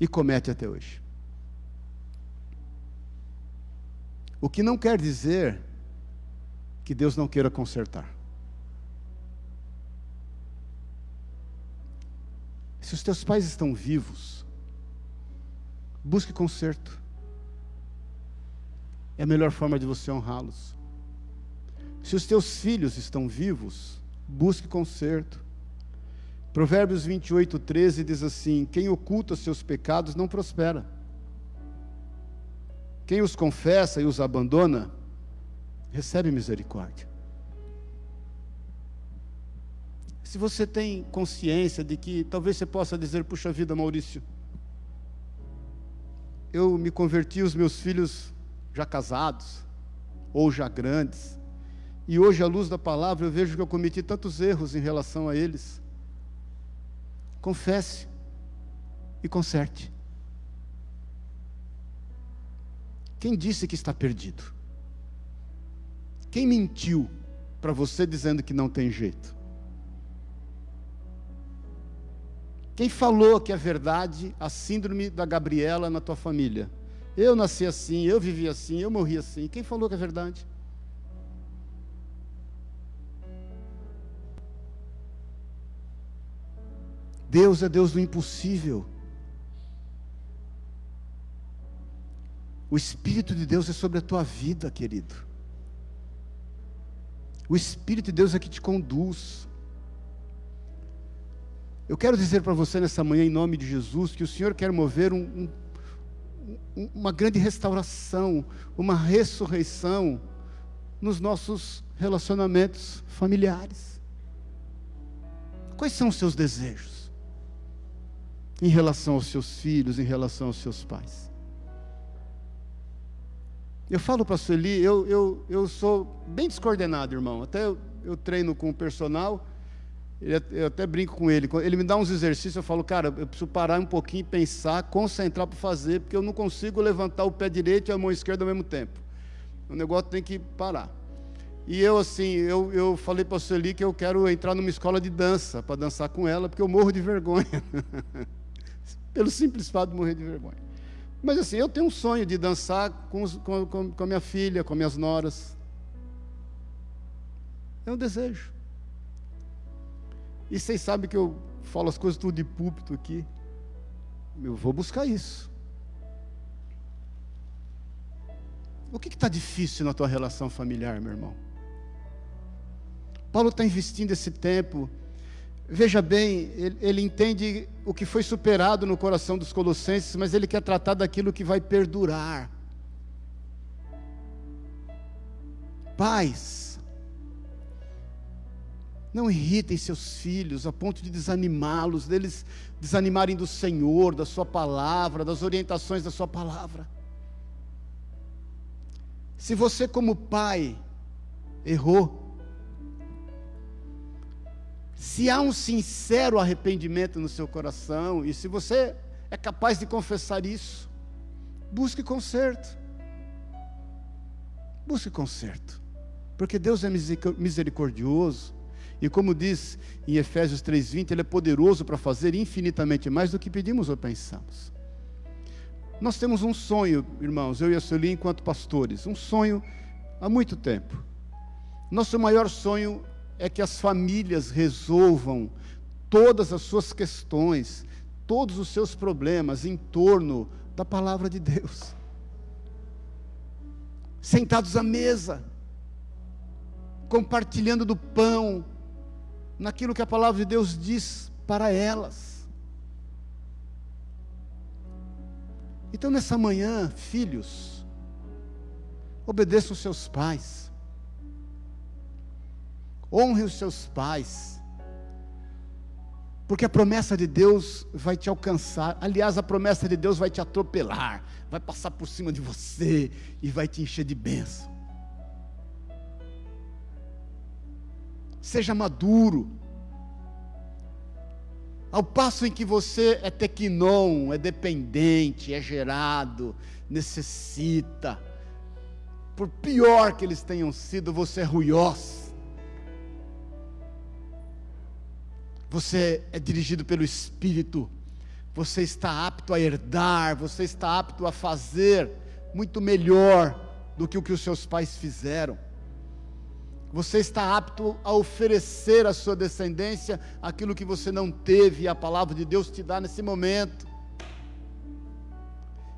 E comete até hoje. O que não quer dizer que Deus não queira consertar. Se os teus pais estão vivos, busque conserto. É a melhor forma de você honrá-los. Se os teus filhos estão vivos, busque conserto. Provérbios 28, 13 diz assim: Quem oculta seus pecados não prospera. Quem os confessa e os abandona, recebe misericórdia. Se você tem consciência de que talvez você possa dizer, puxa vida, Maurício, eu me converti os meus filhos já casados ou já grandes, e hoje à luz da palavra eu vejo que eu cometi tantos erros em relação a eles. Confesse e conserte. Quem disse que está perdido? Quem mentiu para você dizendo que não tem jeito? Quem falou que é verdade a síndrome da Gabriela na tua família? Eu nasci assim, eu vivi assim, eu morri assim. Quem falou que é verdade? Deus é Deus do impossível. O Espírito de Deus é sobre a tua vida, querido. O Espírito de Deus é que te conduz. Eu quero dizer para você nessa manhã, em nome de Jesus, que o Senhor quer mover um, um, uma grande restauração, uma ressurreição nos nossos relacionamentos familiares. Quais são os seus desejos em relação aos seus filhos, em relação aos seus pais? Eu falo para a Sueli, eu, eu, eu sou bem descoordenado, irmão. Até eu, eu treino com o personal eu até brinco com ele. Ele me dá uns exercícios, eu falo, cara, eu preciso parar um pouquinho, pensar, concentrar para fazer, porque eu não consigo levantar o pé direito e a mão esquerda ao mesmo tempo. O negócio tem que parar. E eu, assim, eu, eu falei para a Sueli que eu quero entrar numa escola de dança, para dançar com ela, porque eu morro de vergonha. Pelo simples fato de morrer de vergonha. Mas, assim, eu tenho um sonho de dançar com, os, com, com, com a minha filha, com minhas noras. É um desejo. E vocês sabem que eu falo as coisas tudo de púlpito aqui. Eu vou buscar isso. O que está difícil na tua relação familiar, meu irmão? Paulo está investindo esse tempo. Veja bem, ele, ele, entende o que foi superado no coração dos colossenses, mas ele quer tratar daquilo que vai perdurar. Paz, não irritem seus filhos a ponto de desanimá-los, deles desanimarem do Senhor, da Sua palavra, das orientações da Sua palavra. Se você, como pai, errou, se há um sincero arrependimento no seu coração, e se você é capaz de confessar isso, busque conserto. Busque conserto, porque Deus é misericordioso e como diz em Efésios 3:20, ele é poderoso para fazer infinitamente mais do que pedimos ou pensamos. Nós temos um sonho, irmãos, eu e a Sueli enquanto pastores, um sonho há muito tempo. Nosso maior sonho é que as famílias resolvam todas as suas questões, todos os seus problemas em torno da palavra de Deus. Sentados à mesa, compartilhando do pão, naquilo que a palavra de Deus diz para elas. Então, nessa manhã, filhos, obedeçam seus pais, honre os seus pais, porque a promessa de Deus vai te alcançar. Aliás, a promessa de Deus vai te atropelar, vai passar por cima de você e vai te encher de bênção. seja maduro. Ao passo em que você é tequinon, é dependente, é gerado, necessita, por pior que eles tenham sido, você é ruiós. Você é dirigido pelo Espírito, você está apto a herdar, você está apto a fazer muito melhor do que o que os seus pais fizeram. Você está apto a oferecer à sua descendência aquilo que você não teve e a palavra de Deus te dá nesse momento.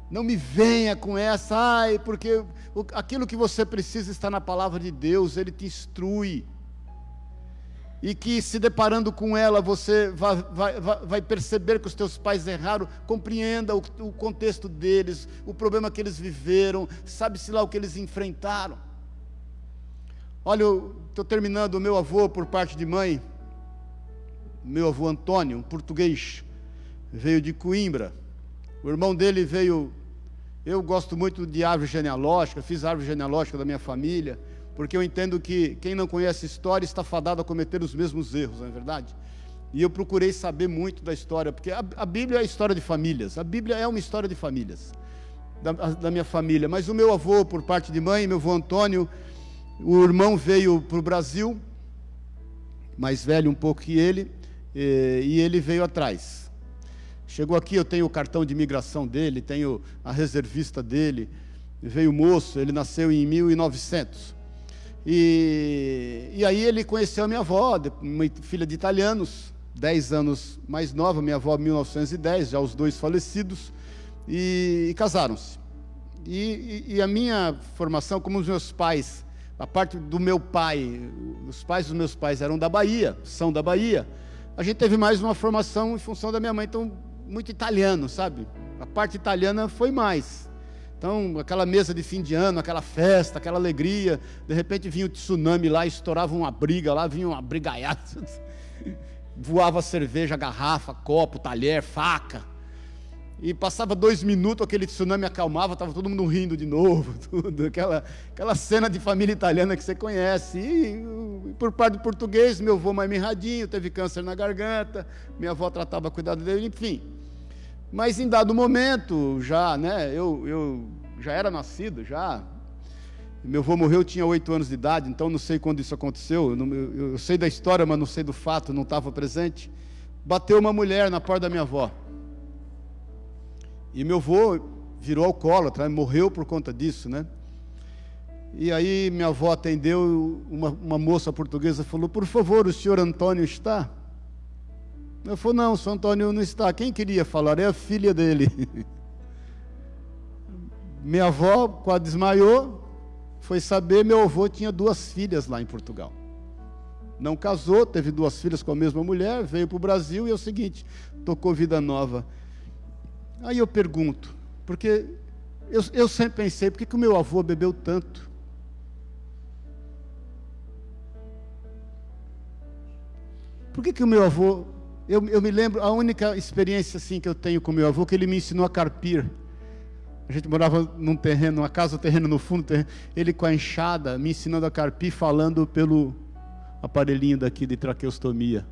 Não me venha com essa, ai, porque aquilo que você precisa está na palavra de Deus, Ele te instrui. E que se deparando com ela, você vai, vai, vai perceber que os teus pais erraram, compreenda o, o contexto deles, o problema que eles viveram, sabe-se lá o que eles enfrentaram. Olha, estou terminando o meu avô por parte de mãe, meu avô Antônio, um português, veio de Coimbra. O irmão dele veio. Eu gosto muito de árvore genealógica, fiz árvore genealógica da minha família, porque eu entendo que quem não conhece história está fadado a cometer os mesmos erros, não é verdade? E eu procurei saber muito da história, porque a, a Bíblia é a história de famílias, a Bíblia é uma história de famílias, da, da minha família. Mas o meu avô, por parte de mãe, meu avô Antônio, O irmão veio para o Brasil, mais velho um pouco que ele, e ele veio atrás. Chegou aqui, eu tenho o cartão de imigração dele, tenho a reservista dele. Veio moço, ele nasceu em 1900. E, e aí ele conheceu a minha avó, uma filha de italianos, 10 anos mais nova, minha avó 1910, já os dois falecidos, e, e casaram-se. E, e, a minha formação, como os meus pais, a parte do meu pai, os pais dos meus pais eram da Bahia, são da Bahia, a gente teve mais uma formação em função da minha mãe, então muito italiano, sabe? A parte italiana foi mais. Então, aquela mesa de fim de ano, aquela festa, aquela alegria, de repente vinha o tsunami lá, estourava uma briga lá, vinha uma brigaiada, voava cerveja, garrafa, copo, talher, faca. E passava dois minutos, aquele tsunami acalmava, estava todo mundo rindo de novo, tudo, aquela, aquela cena de família italiana que você conhece. E, e por parte do português, meu avô mais mirradinho, teve câncer na garganta, minha avó tratava cuidado dele, enfim. Mas em dado momento, já, né, eu, eu já era nascido, já. Meu avô morreu, eu tinha oito anos de idade, então não sei quando isso aconteceu. Eu, eu, eu sei da história, mas não sei do fato, não estava presente. Bateu uma mulher na porta da minha avó. E meu avô virou alcoólatra, morreu por conta disso, né? E aí minha avó atendeu, uma, uma moça portuguesa falou, por favor, o senhor Antônio está? Eu falei, não, o São Antônio não está. Quem queria falar? É a filha dele. Minha avó quase desmaiou, foi saber, meu avô tinha duas filhas lá em Portugal. Não casou, teve duas filhas com a mesma mulher, veio para o Brasil e é o seguinte, tocou vida nova. Aí eu pergunto, porque eu, eu sempre pensei, por que, que o meu avô bebeu tanto? Por que, que o meu avô eu, eu me lembro, a única experiência assim que eu tenho com meu avô, que ele me ensinou a carpir. A gente morava num terreno, uma casa, um terreno no fundo, terreno, ele com a enxada, me ensinando a carpir, falando pelo aparelhinho daqui de traqueostomia.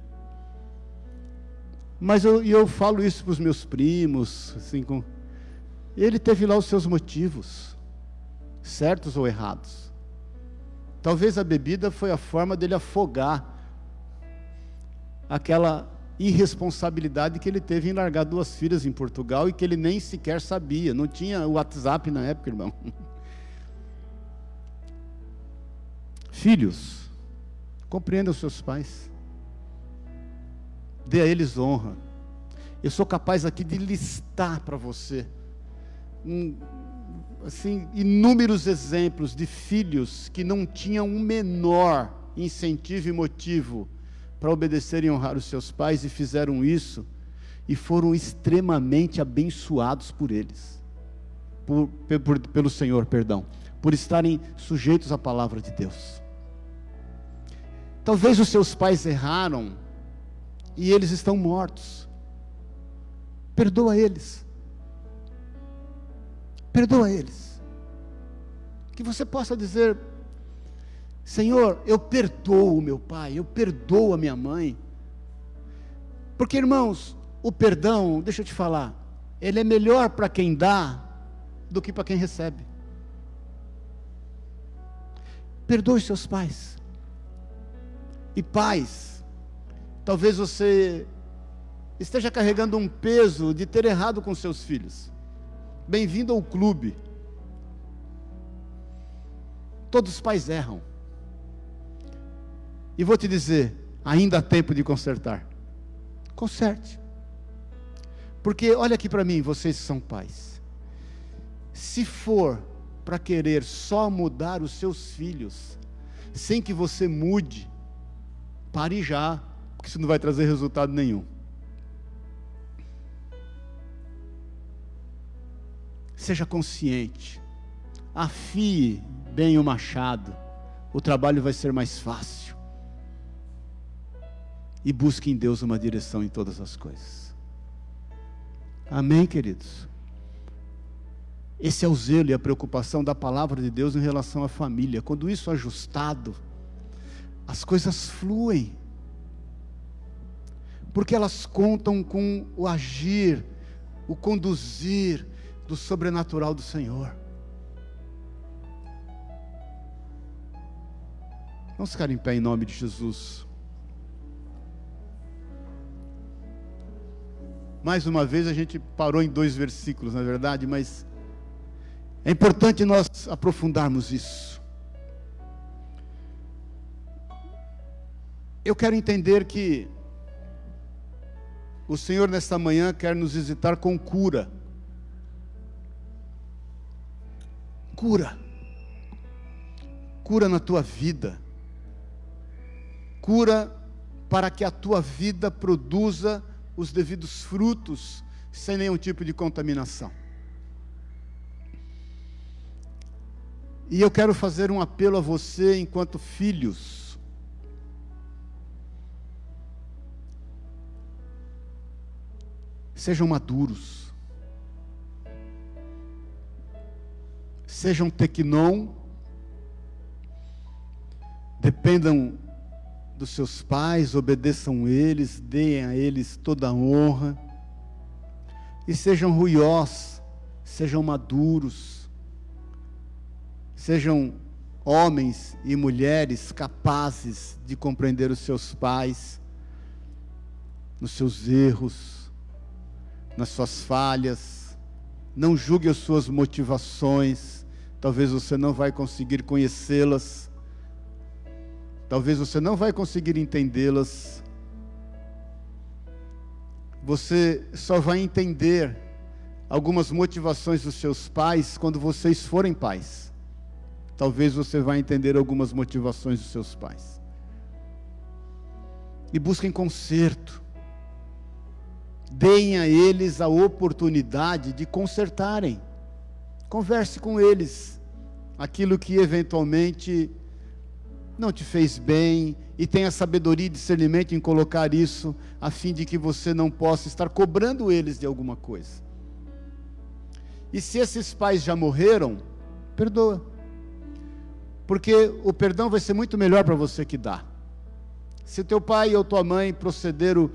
Mas eu, eu falo isso para os meus primos, assim, com... ele teve lá os seus motivos, certos ou errados. Talvez a bebida foi a forma dele afogar aquela irresponsabilidade que ele teve em largar duas filhas em Portugal e que ele nem sequer sabia. Não tinha o WhatsApp na época, irmão. Filhos, compreenda os seus pais. Dê a eles honra. Eu sou capaz aqui de listar para você um, assim, inúmeros exemplos de filhos que não tinham um menor incentivo e motivo para obedecer e honrar os seus pais e fizeram isso e foram extremamente abençoados por eles, por, por, pelo Senhor, perdão, por estarem sujeitos à palavra de Deus. Talvez os seus pais erraram e eles estão mortos. Perdoa eles. Perdoa eles. Que você possa dizer, Senhor, eu perdoo meu pai, eu perdoo a minha mãe. Porque, irmãos, o perdão, deixa eu te falar, ele é melhor para quem dá do que para quem recebe. Perdoe seus pais. E pais, talvez você esteja carregando um peso de ter errado com seus filhos. Bem-vindo ao clube. Todos os pais erram. E vou te dizer, ainda há tempo de consertar. Conserte. Porque olha aqui para mim, vocês são pais. Se for para querer só mudar os seus filhos, sem que você mude, pare já, porque isso não vai trazer resultado nenhum. Seja consciente, afie bem o machado, o trabalho vai ser mais fácil e busque em Deus uma direção em todas as coisas. Amém, queridos? Esse é o zelo e a preocupação da palavra de Deus em relação à família. Quando isso é ajustado, as coisas fluem. Porque elas contam com o agir, o conduzir do sobrenatural do Senhor. Vamos ficar em pé em nome de Jesus. Mais uma vez a gente parou em dois versículos, na é verdade, mas é importante nós aprofundarmos isso. Eu quero entender que o Senhor nesta manhã quer nos visitar com cura. Cura. Cura na tua vida. Cura para que a tua vida produza os devidos frutos sem nenhum tipo de contaminação. E eu quero fazer um apelo a você, enquanto filhos. Sejam maduros. Sejam tecnon. Dependam dos seus pais, obedeçam eles, deem a eles toda a honra, e sejam ruiós, sejam maduros, sejam homens e mulheres capazes de compreender os seus pais, nos seus erros, nas suas falhas, não julgue as suas motivações, talvez você não vai conseguir conhecê-las, Talvez você não vai conseguir entendê-las. Você só vai entender algumas motivações dos seus pais quando vocês forem pais. Talvez você vai entender algumas motivações dos seus pais. E busquem conserto. Deem a eles a oportunidade de consertarem. Converse com eles aquilo que eventualmente não te fez bem, e tenha sabedoria e discernimento em colocar isso, a fim de que você não possa estar cobrando eles de alguma coisa. E se esses pais já morreram, perdoa. Porque o perdão vai ser muito melhor para você que dá. Se teu pai ou tua mãe procederam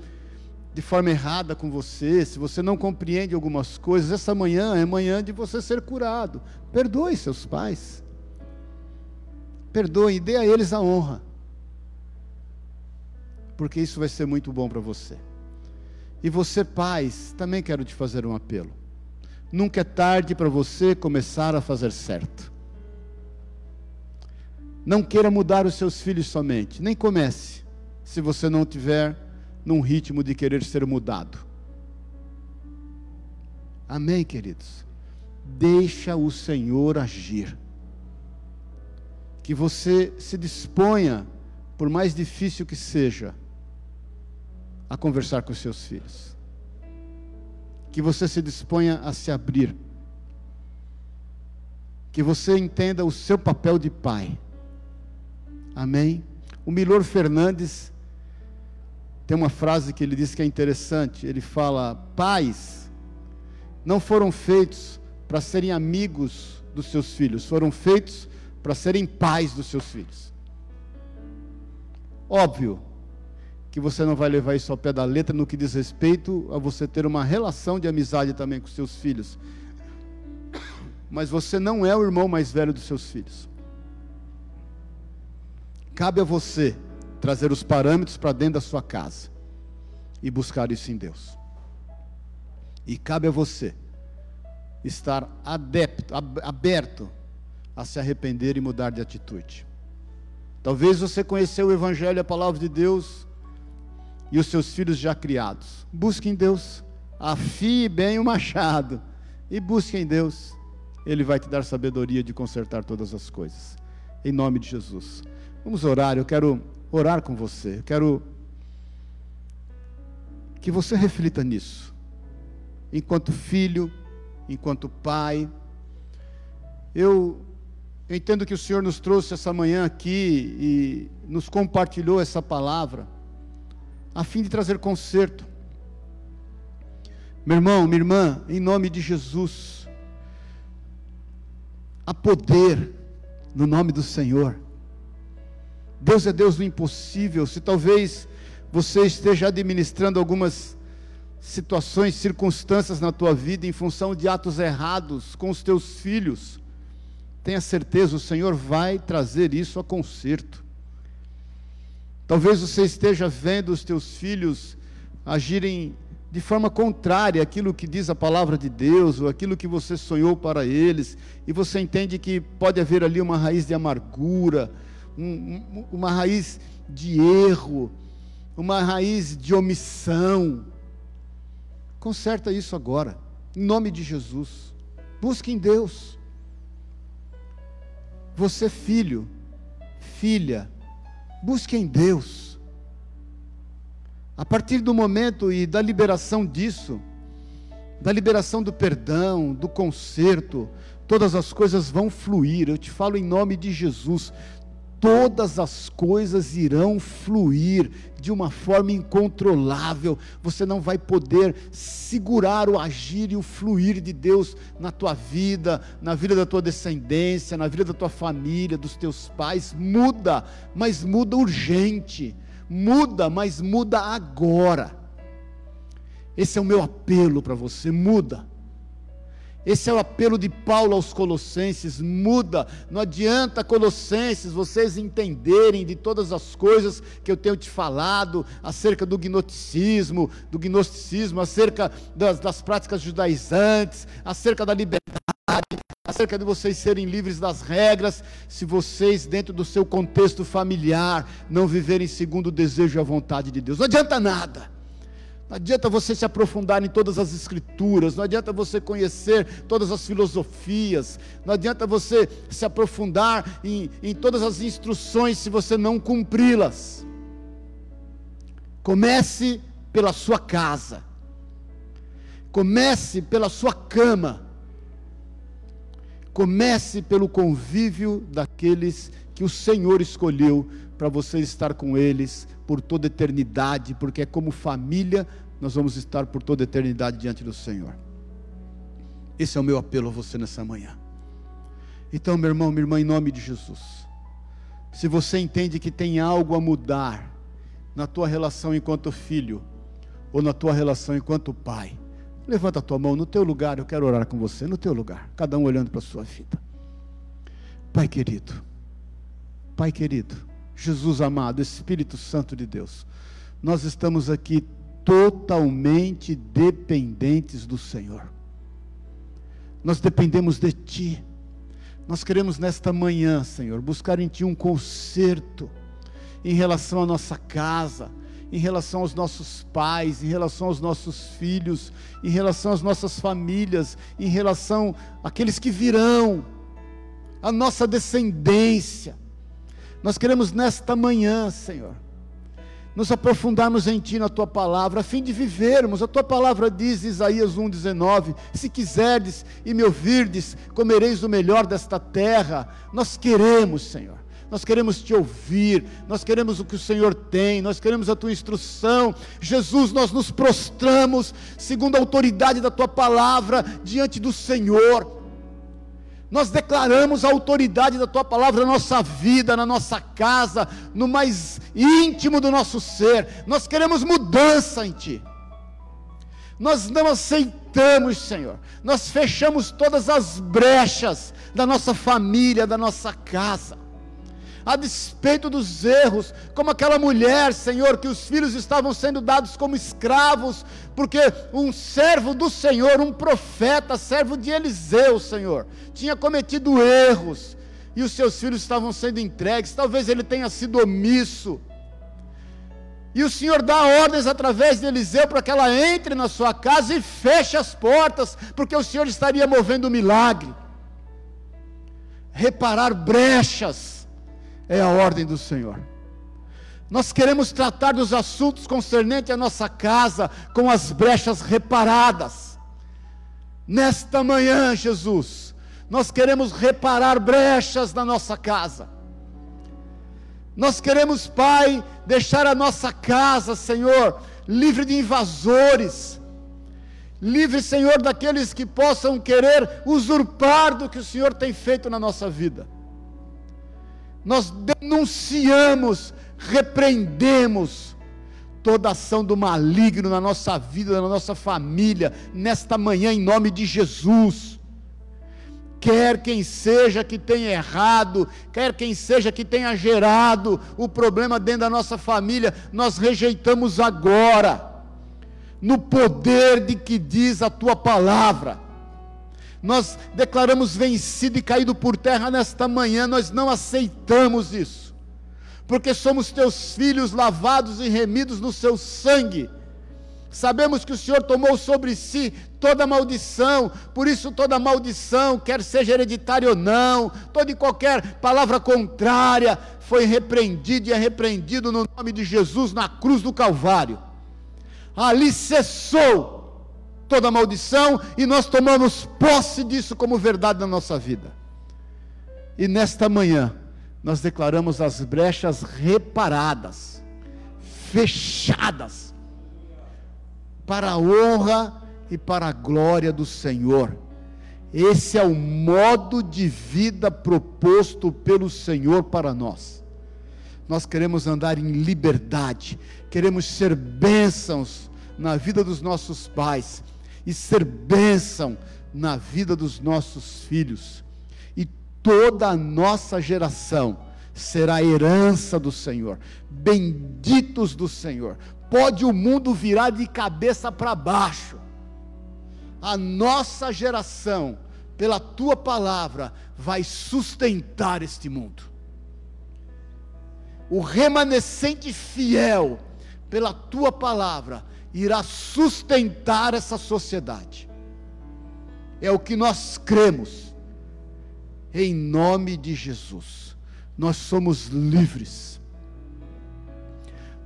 de forma errada com você, se você não compreende algumas coisas, essa manhã é manhã de você ser curado. Perdoe seus pais perdoe e dê a eles a honra. Porque isso vai ser muito bom para você. E você, pais, também quero te fazer um apelo. Nunca é tarde para você começar a fazer certo. Não queira mudar os seus filhos somente, nem comece, se você não tiver num ritmo de querer ser mudado. Amém, queridos? Deixa o Senhor agir que você se disponha, por mais difícil que seja, a conversar com seus filhos. Que você se disponha a se abrir. Que você entenda o seu papel de pai. Amém? O Milor Fernandes tem uma frase que ele diz que é interessante. Ele fala: Pais não foram feitos para serem amigos dos seus filhos, foram feitos para serem pais dos seus filhos. Óbvio que você não vai levar isso ao pé da letra no que diz respeito a você ter uma relação de amizade também com seus filhos. Mas você não é o irmão mais velho dos seus filhos. Cabe a você trazer os parâmetros para dentro da sua casa e buscar isso em Deus. E cabe a você estar adepto, aberto a se arrepender e mudar de atitude. Talvez você conheceu o Evangelho, a palavra de Deus, e os seus filhos já criados. Busque em Deus, afie bem o machado, e busque em Deus, Ele vai te dar sabedoria de consertar todas as coisas. Em nome de Jesus. Vamos orar, eu quero orar com você, eu quero que você reflita nisso, enquanto filho, enquanto pai. Eu eu entendo que o Senhor nos trouxe essa manhã aqui e nos compartilhou essa palavra, a fim de trazer conserto. Meu irmão, minha irmã, em nome de Jesus, há poder no nome do Senhor. Deus é Deus do impossível. Se talvez você esteja administrando algumas situações, circunstâncias na tua vida em função de atos errados com os teus filhos, tenha certeza, o Senhor vai trazer isso a conserto. Talvez você esteja vendo os teus filhos agirem de forma contrária àquilo que diz a palavra de Deus, ou aquilo que você sonhou para eles, e você entende que pode haver ali uma raiz de amargura, um, uma raiz de erro, uma raiz de omissão. Conserta isso agora, em nome de Jesus. Busque em Deus. Você, filho, filha, busque em Deus. A partir do momento e da liberação disso, da liberação do perdão, do conserto, todas as coisas vão fluir. Eu te falo em nome de Jesus. Todas as coisas irão fluir de uma forma incontrolável. Você não vai poder segurar o agir e o fluir de Deus na tua vida, na vida da tua descendência, na vida da tua família, dos teus pais. Muda, mas muda urgente Muda, mas muda agora. Esse é o meu apelo para você, muda. Esse é o apelo de Paulo aos Colossenses: muda. Não adianta, Colossenses, vocês entenderem de todas as coisas que eu tenho te falado acerca do gnosticismo, do gnosticismo, acerca das, das práticas judaizantes, acerca da liberdade, acerca de vocês serem livres das regras, se vocês, dentro do seu contexto familiar, não viverem segundo o desejo e a vontade de Deus. Não adianta nada. Não adianta você se aprofundar em todas as escrituras, não adianta você conhecer todas as filosofias, não adianta você se aprofundar em, em todas as instruções se você não cumpri-las. Comece pela sua casa, comece pela sua cama, Comece pelo convívio daqueles que o Senhor escolheu para você estar com eles por toda eternidade, porque é como família nós vamos estar por toda eternidade diante do Senhor. Esse é o meu apelo a você nessa manhã. Então, meu irmão, minha irmã, em nome de Jesus, se você entende que tem algo a mudar na tua relação enquanto filho, ou na tua relação enquanto pai, Levanta a tua mão no teu lugar, eu quero orar com você, no teu lugar, cada um olhando para a sua vida. Pai querido, Pai querido, Jesus amado, Espírito Santo de Deus, nós estamos aqui totalmente dependentes do Senhor. Nós dependemos de Ti. Nós queremos nesta manhã, Senhor, buscar em Ti um conserto em relação à nossa casa, em relação aos nossos pais, em relação aos nossos filhos, em relação às nossas famílias, em relação àqueles que virão, a nossa descendência. Nós queremos nesta manhã, Senhor, nos aprofundarmos em Ti, na Tua palavra, a fim de vivermos. A Tua palavra diz, Isaías 1,19: Se quiserdes e me ouvirdes, comereis o melhor desta terra. Nós queremos, Senhor nós queremos te ouvir, nós queremos o que o Senhor tem, nós queremos a tua instrução. Jesus, nós nos prostramos, segundo a autoridade da tua palavra, diante do Senhor. Nós declaramos a autoridade da tua palavra na nossa vida, na nossa casa, no mais íntimo do nosso ser. Nós queremos mudança em ti. Nós não aceitamos, Senhor. Nós fechamos todas as brechas da nossa família, da nossa casa a despeito dos erros, como aquela mulher, Senhor, que os filhos estavam sendo dados como escravos, porque um servo do Senhor, um profeta, servo de Eliseu, Senhor, tinha cometido erros, e os seus filhos estavam sendo entregues, talvez ele tenha sido omisso. E o Senhor dá ordens através de Eliseu para que ela entre na sua casa e feche as portas, porque o Senhor estaria movendo um milagre. Reparar brechas é a ordem do Senhor. Nós queremos tratar dos assuntos concernentes à nossa casa com as brechas reparadas. Nesta manhã, Jesus, nós queremos reparar brechas na nossa casa. Nós queremos, Pai, deixar a nossa casa, Senhor, livre de invasores. Livre, Senhor, daqueles que possam querer usurpar do que o Senhor tem feito na nossa vida nós denunciamos, repreendemos toda ação do maligno na nossa vida, na nossa família, nesta manhã, em nome de Jesus. quer quem seja que tenha errado, quer quem seja que tenha gerado o problema dentro da nossa família, nós rejeitamos agora, no poder de que diz a tua palavra. Nós declaramos vencido e caído por terra nesta manhã, nós não aceitamos isso, porque somos teus filhos lavados e remidos no seu sangue. Sabemos que o Senhor tomou sobre si toda maldição, por isso toda maldição, quer seja hereditária ou não, toda e qualquer palavra contrária, foi repreendido e é repreendido no nome de Jesus na cruz do Calvário. Ali cessou toda maldição e nós tomamos posse disso como verdade na nossa vida. E nesta manhã, nós declaramos as brechas reparadas, fechadas para a honra e para a glória do Senhor. Esse é o modo de vida proposto pelo Senhor para nós. Nós queremos andar em liberdade, queremos ser bênçãos na vida dos nossos pais e ser bênção na vida dos nossos filhos. E toda a nossa geração será herança do Senhor, benditos do Senhor, pode o mundo virar de cabeça para baixo. A nossa geração, pela tua palavra, vai sustentar este mundo. O remanescente fiel, pela tua palavra, irá sustentar essa sociedade. É o que nós cremos. Em nome de Jesus, nós somos livres.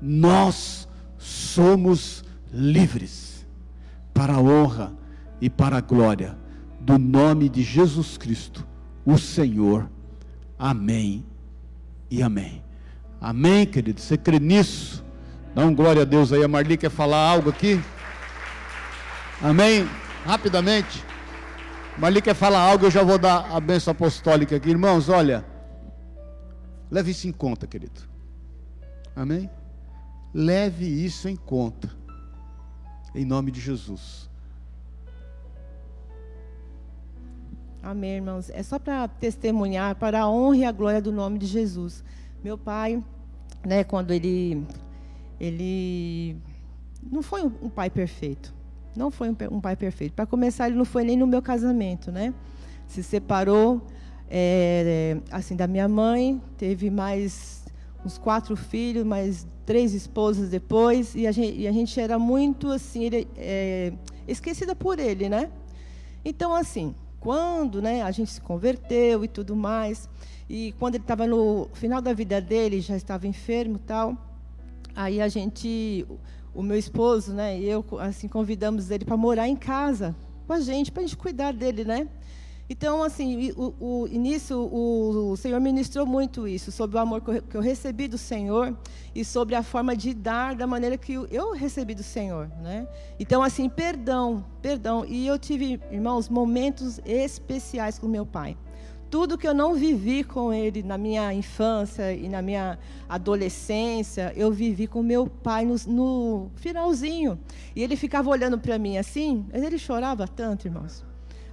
Nós somos livres para a honra e para a glória do nome de Jesus Cristo, o Senhor. Amém e amém. Amém, querido. Você crê nisso? Dá um glória a Deus aí. A Marli quer falar algo aqui? Amém? Rapidamente. Marli quer falar algo, eu já vou dar a benção apostólica aqui. Irmãos, olha. Leve isso em conta, querido. Amém? Leve isso em conta. Em nome de Jesus. Amém, irmãos. É só para testemunhar para a honra e a glória do nome de Jesus. Meu pai, né, quando ele ele não foi um pai perfeito. Não foi um, pai perfeito. Para começar, ele não foi nem no meu casamento, né? Se separou é, assim da minha mãe, teve mais uns quatro filhos, mais três esposas depois, e a gente, e a gente era muito assim, ele, é, esquecida por ele, né? Então, assim, quando né, a gente se converteu e tudo mais, e quando ele estava no final da vida dele, já estava enfermo tal, aí a gente, o meu esposo, né, e eu, assim, convidamos ele para morar em casa com a gente, para a gente cuidar dele, né? Então, assim, o, o início, o, o, Senhor ministrou muito isso, sobre o amor que eu, recebi do Senhor e sobre a forma de dar da maneira que eu recebi do Senhor, né? Então, assim, perdão, perdão. E eu tive, irmãos, momentos especiais com meu pai. Tudo que eu não vivi com ele na minha infância e na minha adolescência, eu vivi com meu pai no, no finalzinho. E ele ficava olhando para mim assim, mas ele chorava tanto, irmãos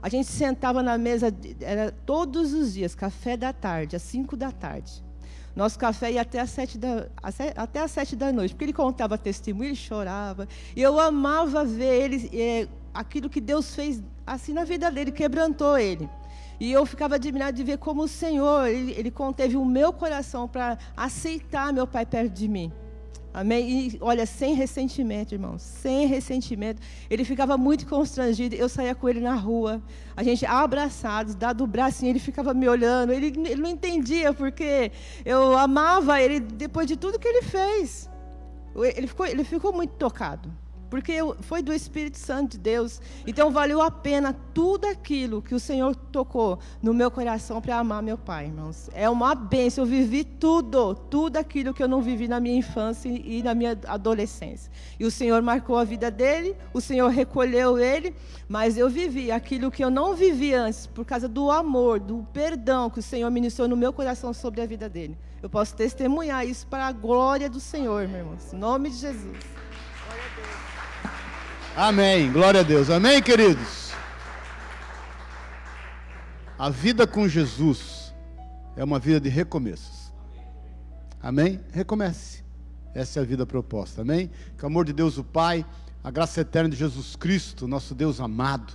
a gente sentava na mesa, era todos os dias, café da tarde, às 5 da tarde. Nosso café ia até às sete da, até às sete da noite, porque ele contava testemunho, ele chorava. E eu amava ver ele, é, aquilo que Deus fez assim na vida dele, quebrantou ele. E eu ficava admirado de ver como o Senhor, ele, ele conteve o meu coração para aceitar meu pai perto de mim. Amém? E olha, sem ressentimento, irmãos, sem ressentimento. Ele ficava muito constrangido. Eu saía com ele na rua, a gente abraçados, dado o bracinho, ele ficava me olhando. Ele, ele não entendia, porque eu amava ele depois de tudo que ele fez. Ele ficou, ele ficou muito tocado porque foi do Espírito Santo de Deus. Então valeu a pena tudo aquilo que o Senhor tocou no meu coração para amar meu pai, irmãos. É uma bênção. Eu vivi tudo, tudo aquilo que eu não vivi na minha infância e na minha adolescência. E o Senhor marcou a vida dele, o Senhor recolheu ele, mas eu vivi aquilo que eu não vivi antes por causa do amor, do perdão que o Senhor ministrou no meu coração sobre a vida dele. Eu posso testemunhar isso para a glória do Senhor, meu irmão. Em nome de Jesus. Amém. Glória a Deus. Amém, queridos? A vida com Jesus é uma vida de recomeços. Amém? Recomece. Essa é a vida proposta. Amém? Que o amor de Deus, o Pai, a graça eterna de Jesus Cristo, nosso Deus amado,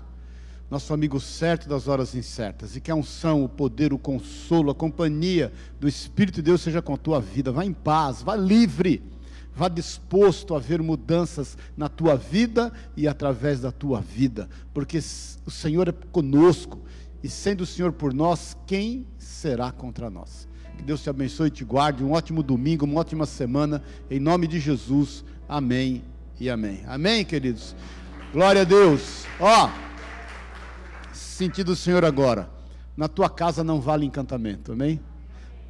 nosso amigo certo das horas incertas, e que a unção, o poder, o consolo, a companhia do Espírito de Deus seja com a tua vida. Vá em paz, vá livre, vá disposto a ver mudanças na tua vida e através da tua vida, porque o Senhor é conosco, e sendo o Senhor por nós, quem será contra nós? Que Deus te abençoe e te guarde. Um ótimo domingo, uma ótima semana. Em nome de Jesus. Amém e amém. Amém, queridos. Glória a Deus. Ó, sentido do Senhor agora. Na tua casa não vale encantamento, amém?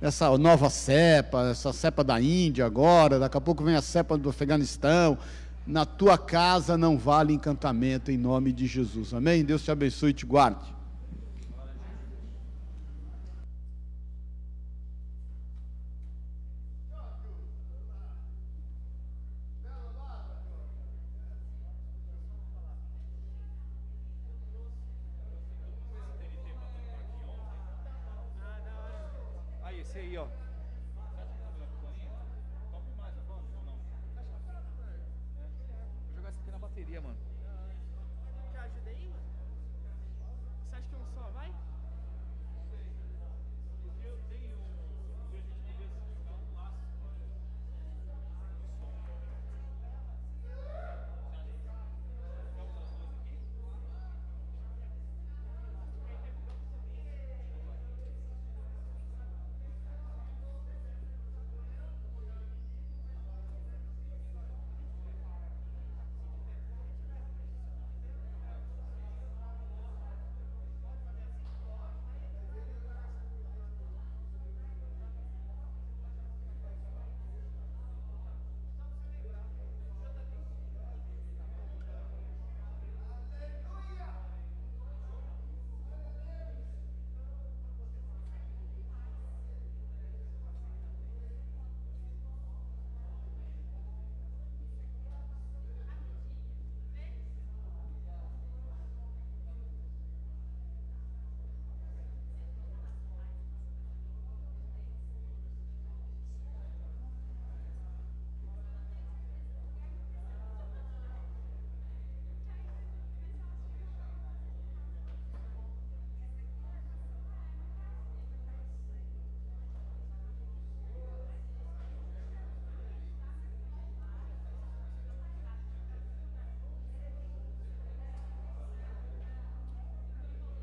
Essa nova cepa, essa cepa da Índia agora, daqui a pouco vem a cepa do Afeganistão. Na tua casa não vale encantamento em nome de Jesus, amém? Deus te abençoe e te guarde.